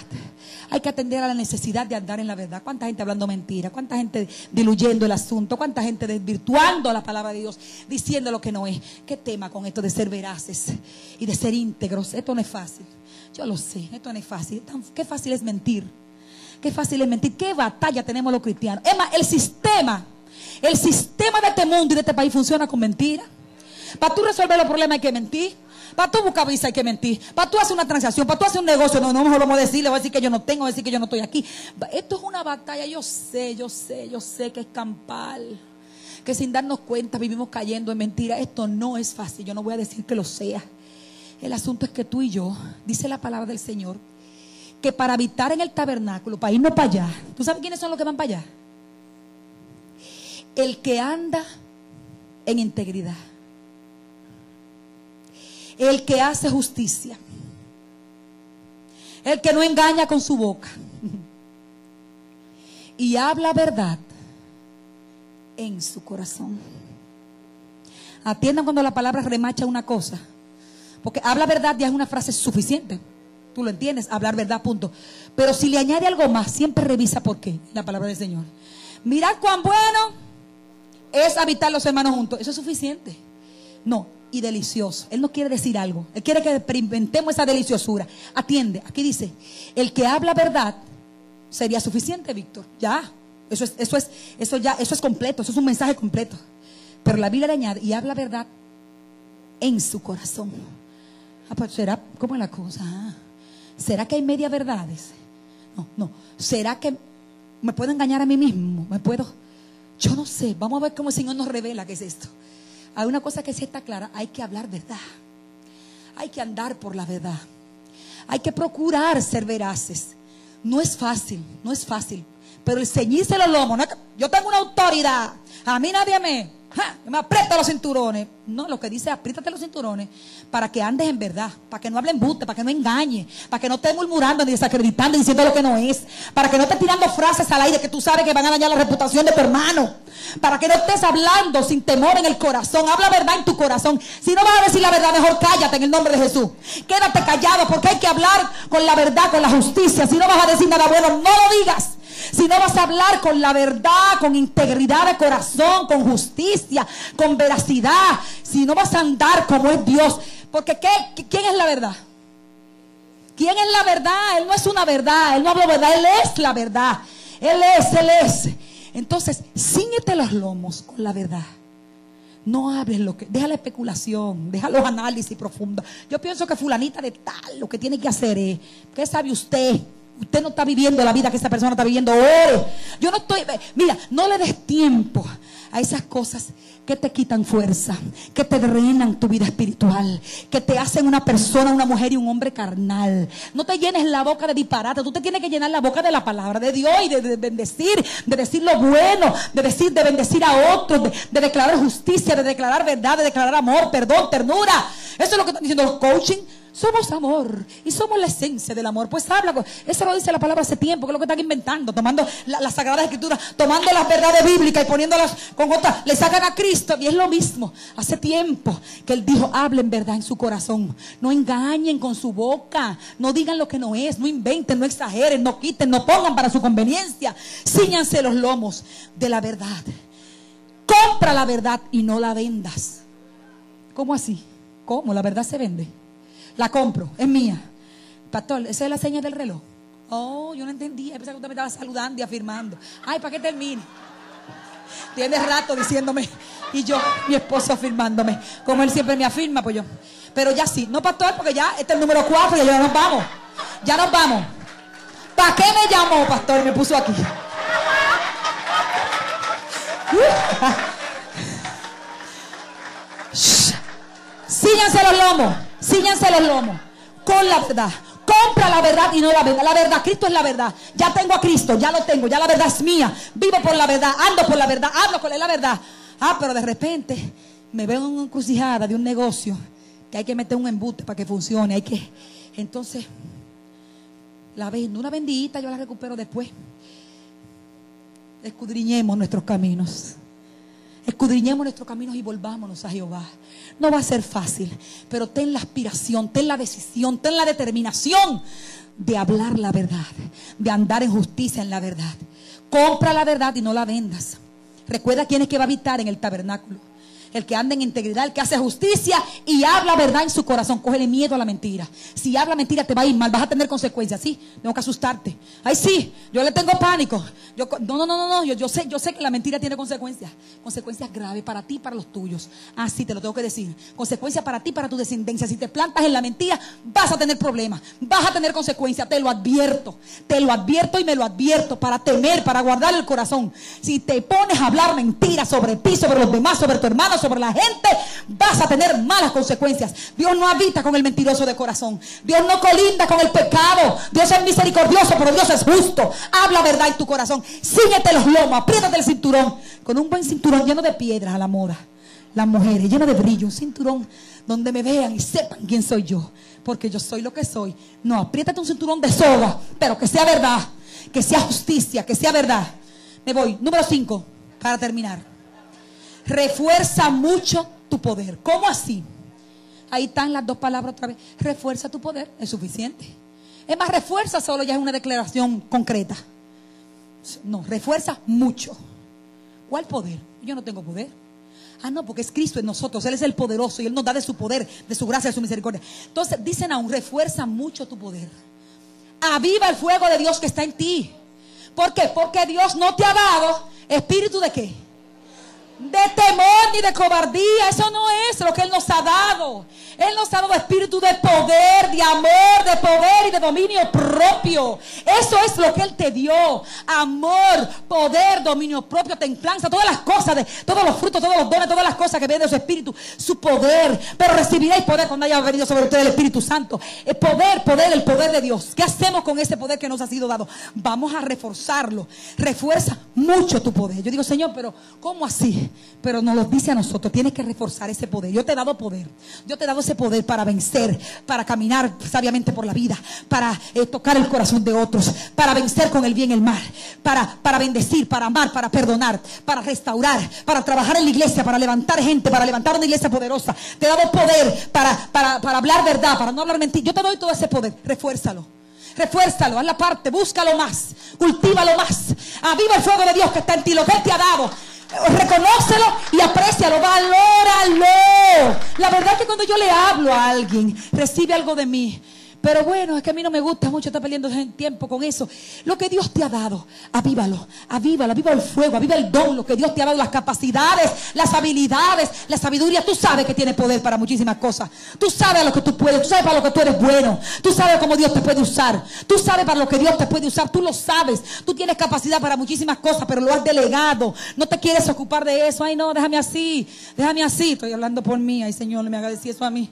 Hay que atender a la necesidad de andar en la verdad. ¿Cuánta gente hablando mentira? ¿Cuánta gente diluyendo el asunto? ¿Cuánta gente desvirtuando la palabra de Dios? Diciendo lo que no es. ¿Qué tema con esto de ser veraces y de ser íntegros? Esto no es fácil. Yo lo sé, esto no es fácil. Qué fácil es mentir. Qué fácil es mentir. Qué batalla tenemos los cristianos. Es más, el sistema, el sistema de este mundo y de este país funciona con mentira. Para tú resolver los problemas hay que mentir. Para tú buscar visa hay que mentir. Para tú hacer una transacción, para tú hacer un negocio, no, no mejor lo vamos a decir, le voy a decir que yo no tengo, voy a decir que yo no estoy aquí. Esto es una batalla, yo sé, yo sé, yo sé que es campal. Que sin darnos cuenta vivimos cayendo en mentira. Esto no es fácil, yo no voy a decir que lo sea. El asunto es que tú y yo, dice la palabra del Señor, que para habitar en el tabernáculo, para irnos para allá, ¿tú sabes quiénes son los que van para allá? El que anda en integridad. El que hace justicia. El que no engaña con su boca. Y habla verdad en su corazón. Atiendan cuando la palabra remacha una cosa porque habla verdad ya es una frase suficiente. Tú lo entiendes, hablar verdad, punto. Pero si le añade algo más, siempre revisa por qué, la palabra del Señor. Mirad cuán bueno es habitar los hermanos juntos. Eso es suficiente. No, y delicioso. Él no quiere decir algo. Él quiere que experimentemos esa deliciosura. Atiende, aquí dice, el que habla verdad sería suficiente, Víctor. Ya. Eso es, eso es, eso ya, eso es completo, eso es un mensaje completo. Pero la Biblia le añade y habla verdad en su corazón. Ah, pues será, ¿cómo es la cosa? Ah, ¿Será que hay media verdades? No, no. ¿Será que me puedo engañar a mí mismo? ¿Me puedo? Yo no sé. Vamos a ver cómo el Señor nos revela qué es esto. Hay una cosa que sí está clara. Hay que hablar verdad. Hay que andar por la verdad. Hay que procurar ser veraces. No es fácil, no es fácil. Pero el ceñirse los lomos, yo tengo una autoridad. A mí nadie me, ja, me aprieta los cinturones. No, lo que dice, apriétate los cinturones para que andes en verdad, para que no hablen buste, para que no engañe, para que no estés murmurando ni desacreditando diciendo lo que no es, para que no estés tirando frases al aire que tú sabes que van a dañar la reputación de tu hermano, para que no estés hablando sin temor en el corazón. Habla verdad en tu corazón. Si no vas a decir la verdad, mejor cállate en el nombre de Jesús. Quédate callado porque hay que hablar con la verdad, con la justicia. Si no vas a decir nada bueno, no lo digas. Si no vas a hablar con la verdad, con integridad de corazón, con justicia, con veracidad, si no vas a andar como es Dios, porque ¿qué? ¿quién es la verdad? ¿Quién es la verdad? Él no es una verdad, él no habla verdad, él es la verdad. Él es, él es. Entonces, ciñete los lomos con la verdad. No hables lo que, deja la especulación, deja los análisis profundos. Yo pienso que fulanita de tal, lo que tiene que hacer es, ¿qué sabe usted? Usted no está viviendo la vida que esa persona está viviendo. Ore. Yo no estoy, mira, no le des tiempo a esas cosas que te quitan fuerza, que te drenan tu vida espiritual, que te hacen una persona, una mujer y un hombre carnal. No te llenes la boca de disparate, tú te tienes que llenar la boca de la palabra de Dios y de, de bendecir, de decir lo bueno, de decir, de bendecir a otros, de, de declarar justicia, de declarar verdad, de declarar amor, perdón, ternura. Eso es lo que están diciendo los coaching. Somos amor y somos la esencia del amor. Pues habla, eso lo dice la palabra hace tiempo, que es lo que están inventando, tomando la, las sagradas escrituras, tomando las verdades bíblicas y poniéndolas con otras, le sacan a Cristo y es lo mismo. Hace tiempo que Él dijo, hablen verdad en su corazón, no engañen con su boca, no digan lo que no es, no inventen, no exageren, no quiten, no pongan para su conveniencia, ciñanse los lomos de la verdad. Compra la verdad y no la vendas. ¿Cómo así? ¿Cómo? La verdad se vende. La compro, es mía. Pastor, esa es la seña del reloj. Oh, yo no entendía. Pensaba que usted me estaba saludando y afirmando. Ay, ¿para qué termine? Tiene rato diciéndome. Y yo, mi esposo afirmándome. Como él siempre me afirma, pues yo. Pero ya sí. No, pastor, porque ya este es el número cuatro y ya nos vamos. Ya nos vamos. ¿Para qué me llamó, pastor? Me puso aquí. Síñanse los lomos, síñanse los lomos con la verdad. Compra la verdad y no la verdad. La verdad, Cristo es la verdad. Ya tengo a Cristo, ya lo tengo, ya la verdad es mía. Vivo por la verdad, ando por la verdad, hablo con él la verdad. Ah, pero de repente me veo en una encrucijada de un negocio que hay que meter un embute para que funcione. Hay que, entonces, la vendo, una bendita, yo la recupero después. Escudriñemos nuestros caminos. Escudriñemos nuestros caminos y volvámonos a Jehová. No va a ser fácil, pero ten la aspiración, ten la decisión, ten la determinación de hablar la verdad, de andar en justicia en la verdad. Compra la verdad y no la vendas. Recuerda quién es que va a habitar en el tabernáculo. El que anda en integridad, el que hace justicia y habla verdad en su corazón. Cógele miedo a la mentira. Si habla mentira te va a ir mal, vas a tener consecuencias. Sí, tengo que asustarte. Ay, sí, yo le tengo pánico. No, no, no, no, no. Yo, sé, yo sé que la mentira tiene consecuencias. Consecuencias graves para ti y para los tuyos. Así te lo tengo que decir. Consecuencias para ti y para tu descendencia. Si te plantas en la mentira, vas a tener problemas. Vas a tener consecuencias. Te lo advierto. Te lo advierto y me lo advierto para temer, para guardar el corazón. Si te pones a hablar mentiras sobre ti, sobre los demás, sobre tu hermano, sobre la gente, vas a tener malas consecuencias. Dios no habita con el mentiroso de corazón. Dios no colinda con el pecado. Dios es misericordioso, pero Dios es justo. Habla verdad en tu corazón. Síguete los lomos, apriétate el cinturón. Con un buen cinturón lleno de piedras a la moda. Las mujeres, lleno de brillo, un cinturón donde me vean y sepan quién soy yo. Porque yo soy lo que soy. No, apriétate un cinturón de soga, pero que sea verdad, que sea justicia, que sea verdad. Me voy. Número 5, para terminar refuerza mucho tu poder. ¿Cómo así? Ahí están las dos palabras otra vez. Refuerza tu poder, es suficiente. Es más, refuerza solo ya es una declaración concreta. No, refuerza mucho. ¿Cuál poder? Yo no tengo poder. Ah, no, porque es Cristo en nosotros. Él es el poderoso y Él nos da de su poder, de su gracia, de su misericordia. Entonces dicen aún, refuerza mucho tu poder. Aviva el fuego de Dios que está en ti. ¿Por qué? Porque Dios no te ha dado espíritu de qué? De temor ni de cobardía. Eso no es lo que Él nos ha dado. Él nos ha dado espíritu de poder, de amor, de poder y de dominio propio. Eso es lo que Él te dio. Amor, poder, dominio propio, templanza, todas las cosas, de, todos los frutos, todos los dones, todas las cosas que vienen de su espíritu, su poder. Pero recibiréis poder cuando haya venido sobre ustedes el Espíritu Santo. El poder, poder, el poder de Dios. ¿Qué hacemos con ese poder que nos ha sido dado? Vamos a reforzarlo. Refuerza mucho tu poder. Yo digo, Señor, pero ¿cómo así? Pero nos lo dice a nosotros. Tienes que reforzar ese poder. Yo te he dado poder. Yo te he dado ese poder para vencer, para caminar sabiamente por la vida, para eh, tocar el corazón de otros, para vencer con el bien el mal, para, para bendecir, para amar, para perdonar, para restaurar, para trabajar en la iglesia, para levantar gente, para levantar una iglesia poderosa. Te he dado poder para, para, para hablar verdad, para no hablar mentira. Yo te doy todo ese poder. Refuérzalo. Refuérzalo, haz la parte, búscalo más, cultívalo más. Aviva el fuego de Dios que está en ti, lo que Él te ha dado reconócelo y aprecialo, valóralo. La verdad es que cuando yo le hablo a alguien, recibe algo de mí. Pero bueno, es que a mí no me gusta mucho estar perdiendo tiempo con eso. Lo que Dios te ha dado, avívalo, avívalo, aviva el fuego, aviva el don, lo que Dios te ha dado, las capacidades, las habilidades, la sabiduría. Tú sabes que tiene poder para muchísimas cosas. Tú sabes a lo que tú puedes, tú sabes para lo que tú eres bueno. Tú sabes cómo Dios te puede usar. Tú sabes para lo que Dios te puede usar. Tú lo sabes. Tú tienes capacidad para muchísimas cosas, pero lo has delegado. No te quieres ocupar de eso. Ay, no, déjame así, déjame así. Estoy hablando por mí. Ay, Señor, me haga decir eso a mí.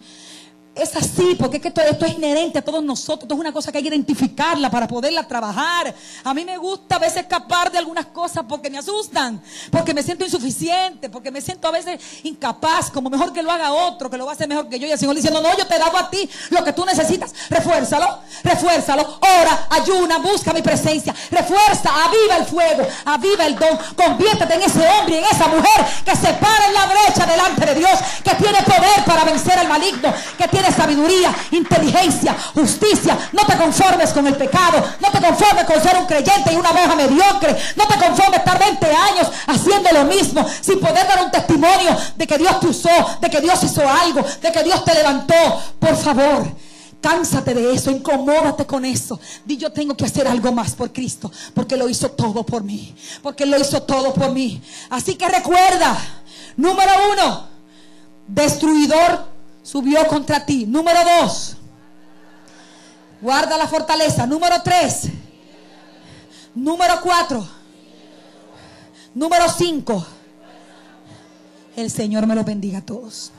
Es así, porque es que esto, es inherente a todos nosotros. Esto es una cosa que hay que identificarla para poderla trabajar. A mí me gusta a veces escapar de algunas cosas porque me asustan, porque me siento insuficiente, porque me siento a veces incapaz, como mejor que lo haga otro, que lo va a hacer mejor que yo. Y el Señor diciendo, no, yo te he dado a ti lo que tú necesitas. Refuérzalo, refuérzalo. Ora, ayuna, busca mi presencia. Refuerza, aviva el fuego, aviva el don. Conviértete en ese hombre en esa mujer que se para en la brecha delante de Dios, que tiene poder para vencer al maligno, que tiene sabiduría, inteligencia, justicia. No te conformes con el pecado. No te conformes con ser un creyente y una oveja mediocre. No te conformes estar 20 años haciendo lo mismo sin poder dar un testimonio de que Dios te usó, de que Dios hizo algo, de que Dios te levantó. Por favor. Cánsate de eso, incomódate con eso. Di yo tengo que hacer algo más por Cristo, porque lo hizo todo por mí, porque lo hizo todo por mí. Así que recuerda, número uno, destruidor subió contra ti. Número dos, guarda la fortaleza. Número tres, número cuatro, número cinco. El Señor me lo bendiga a todos.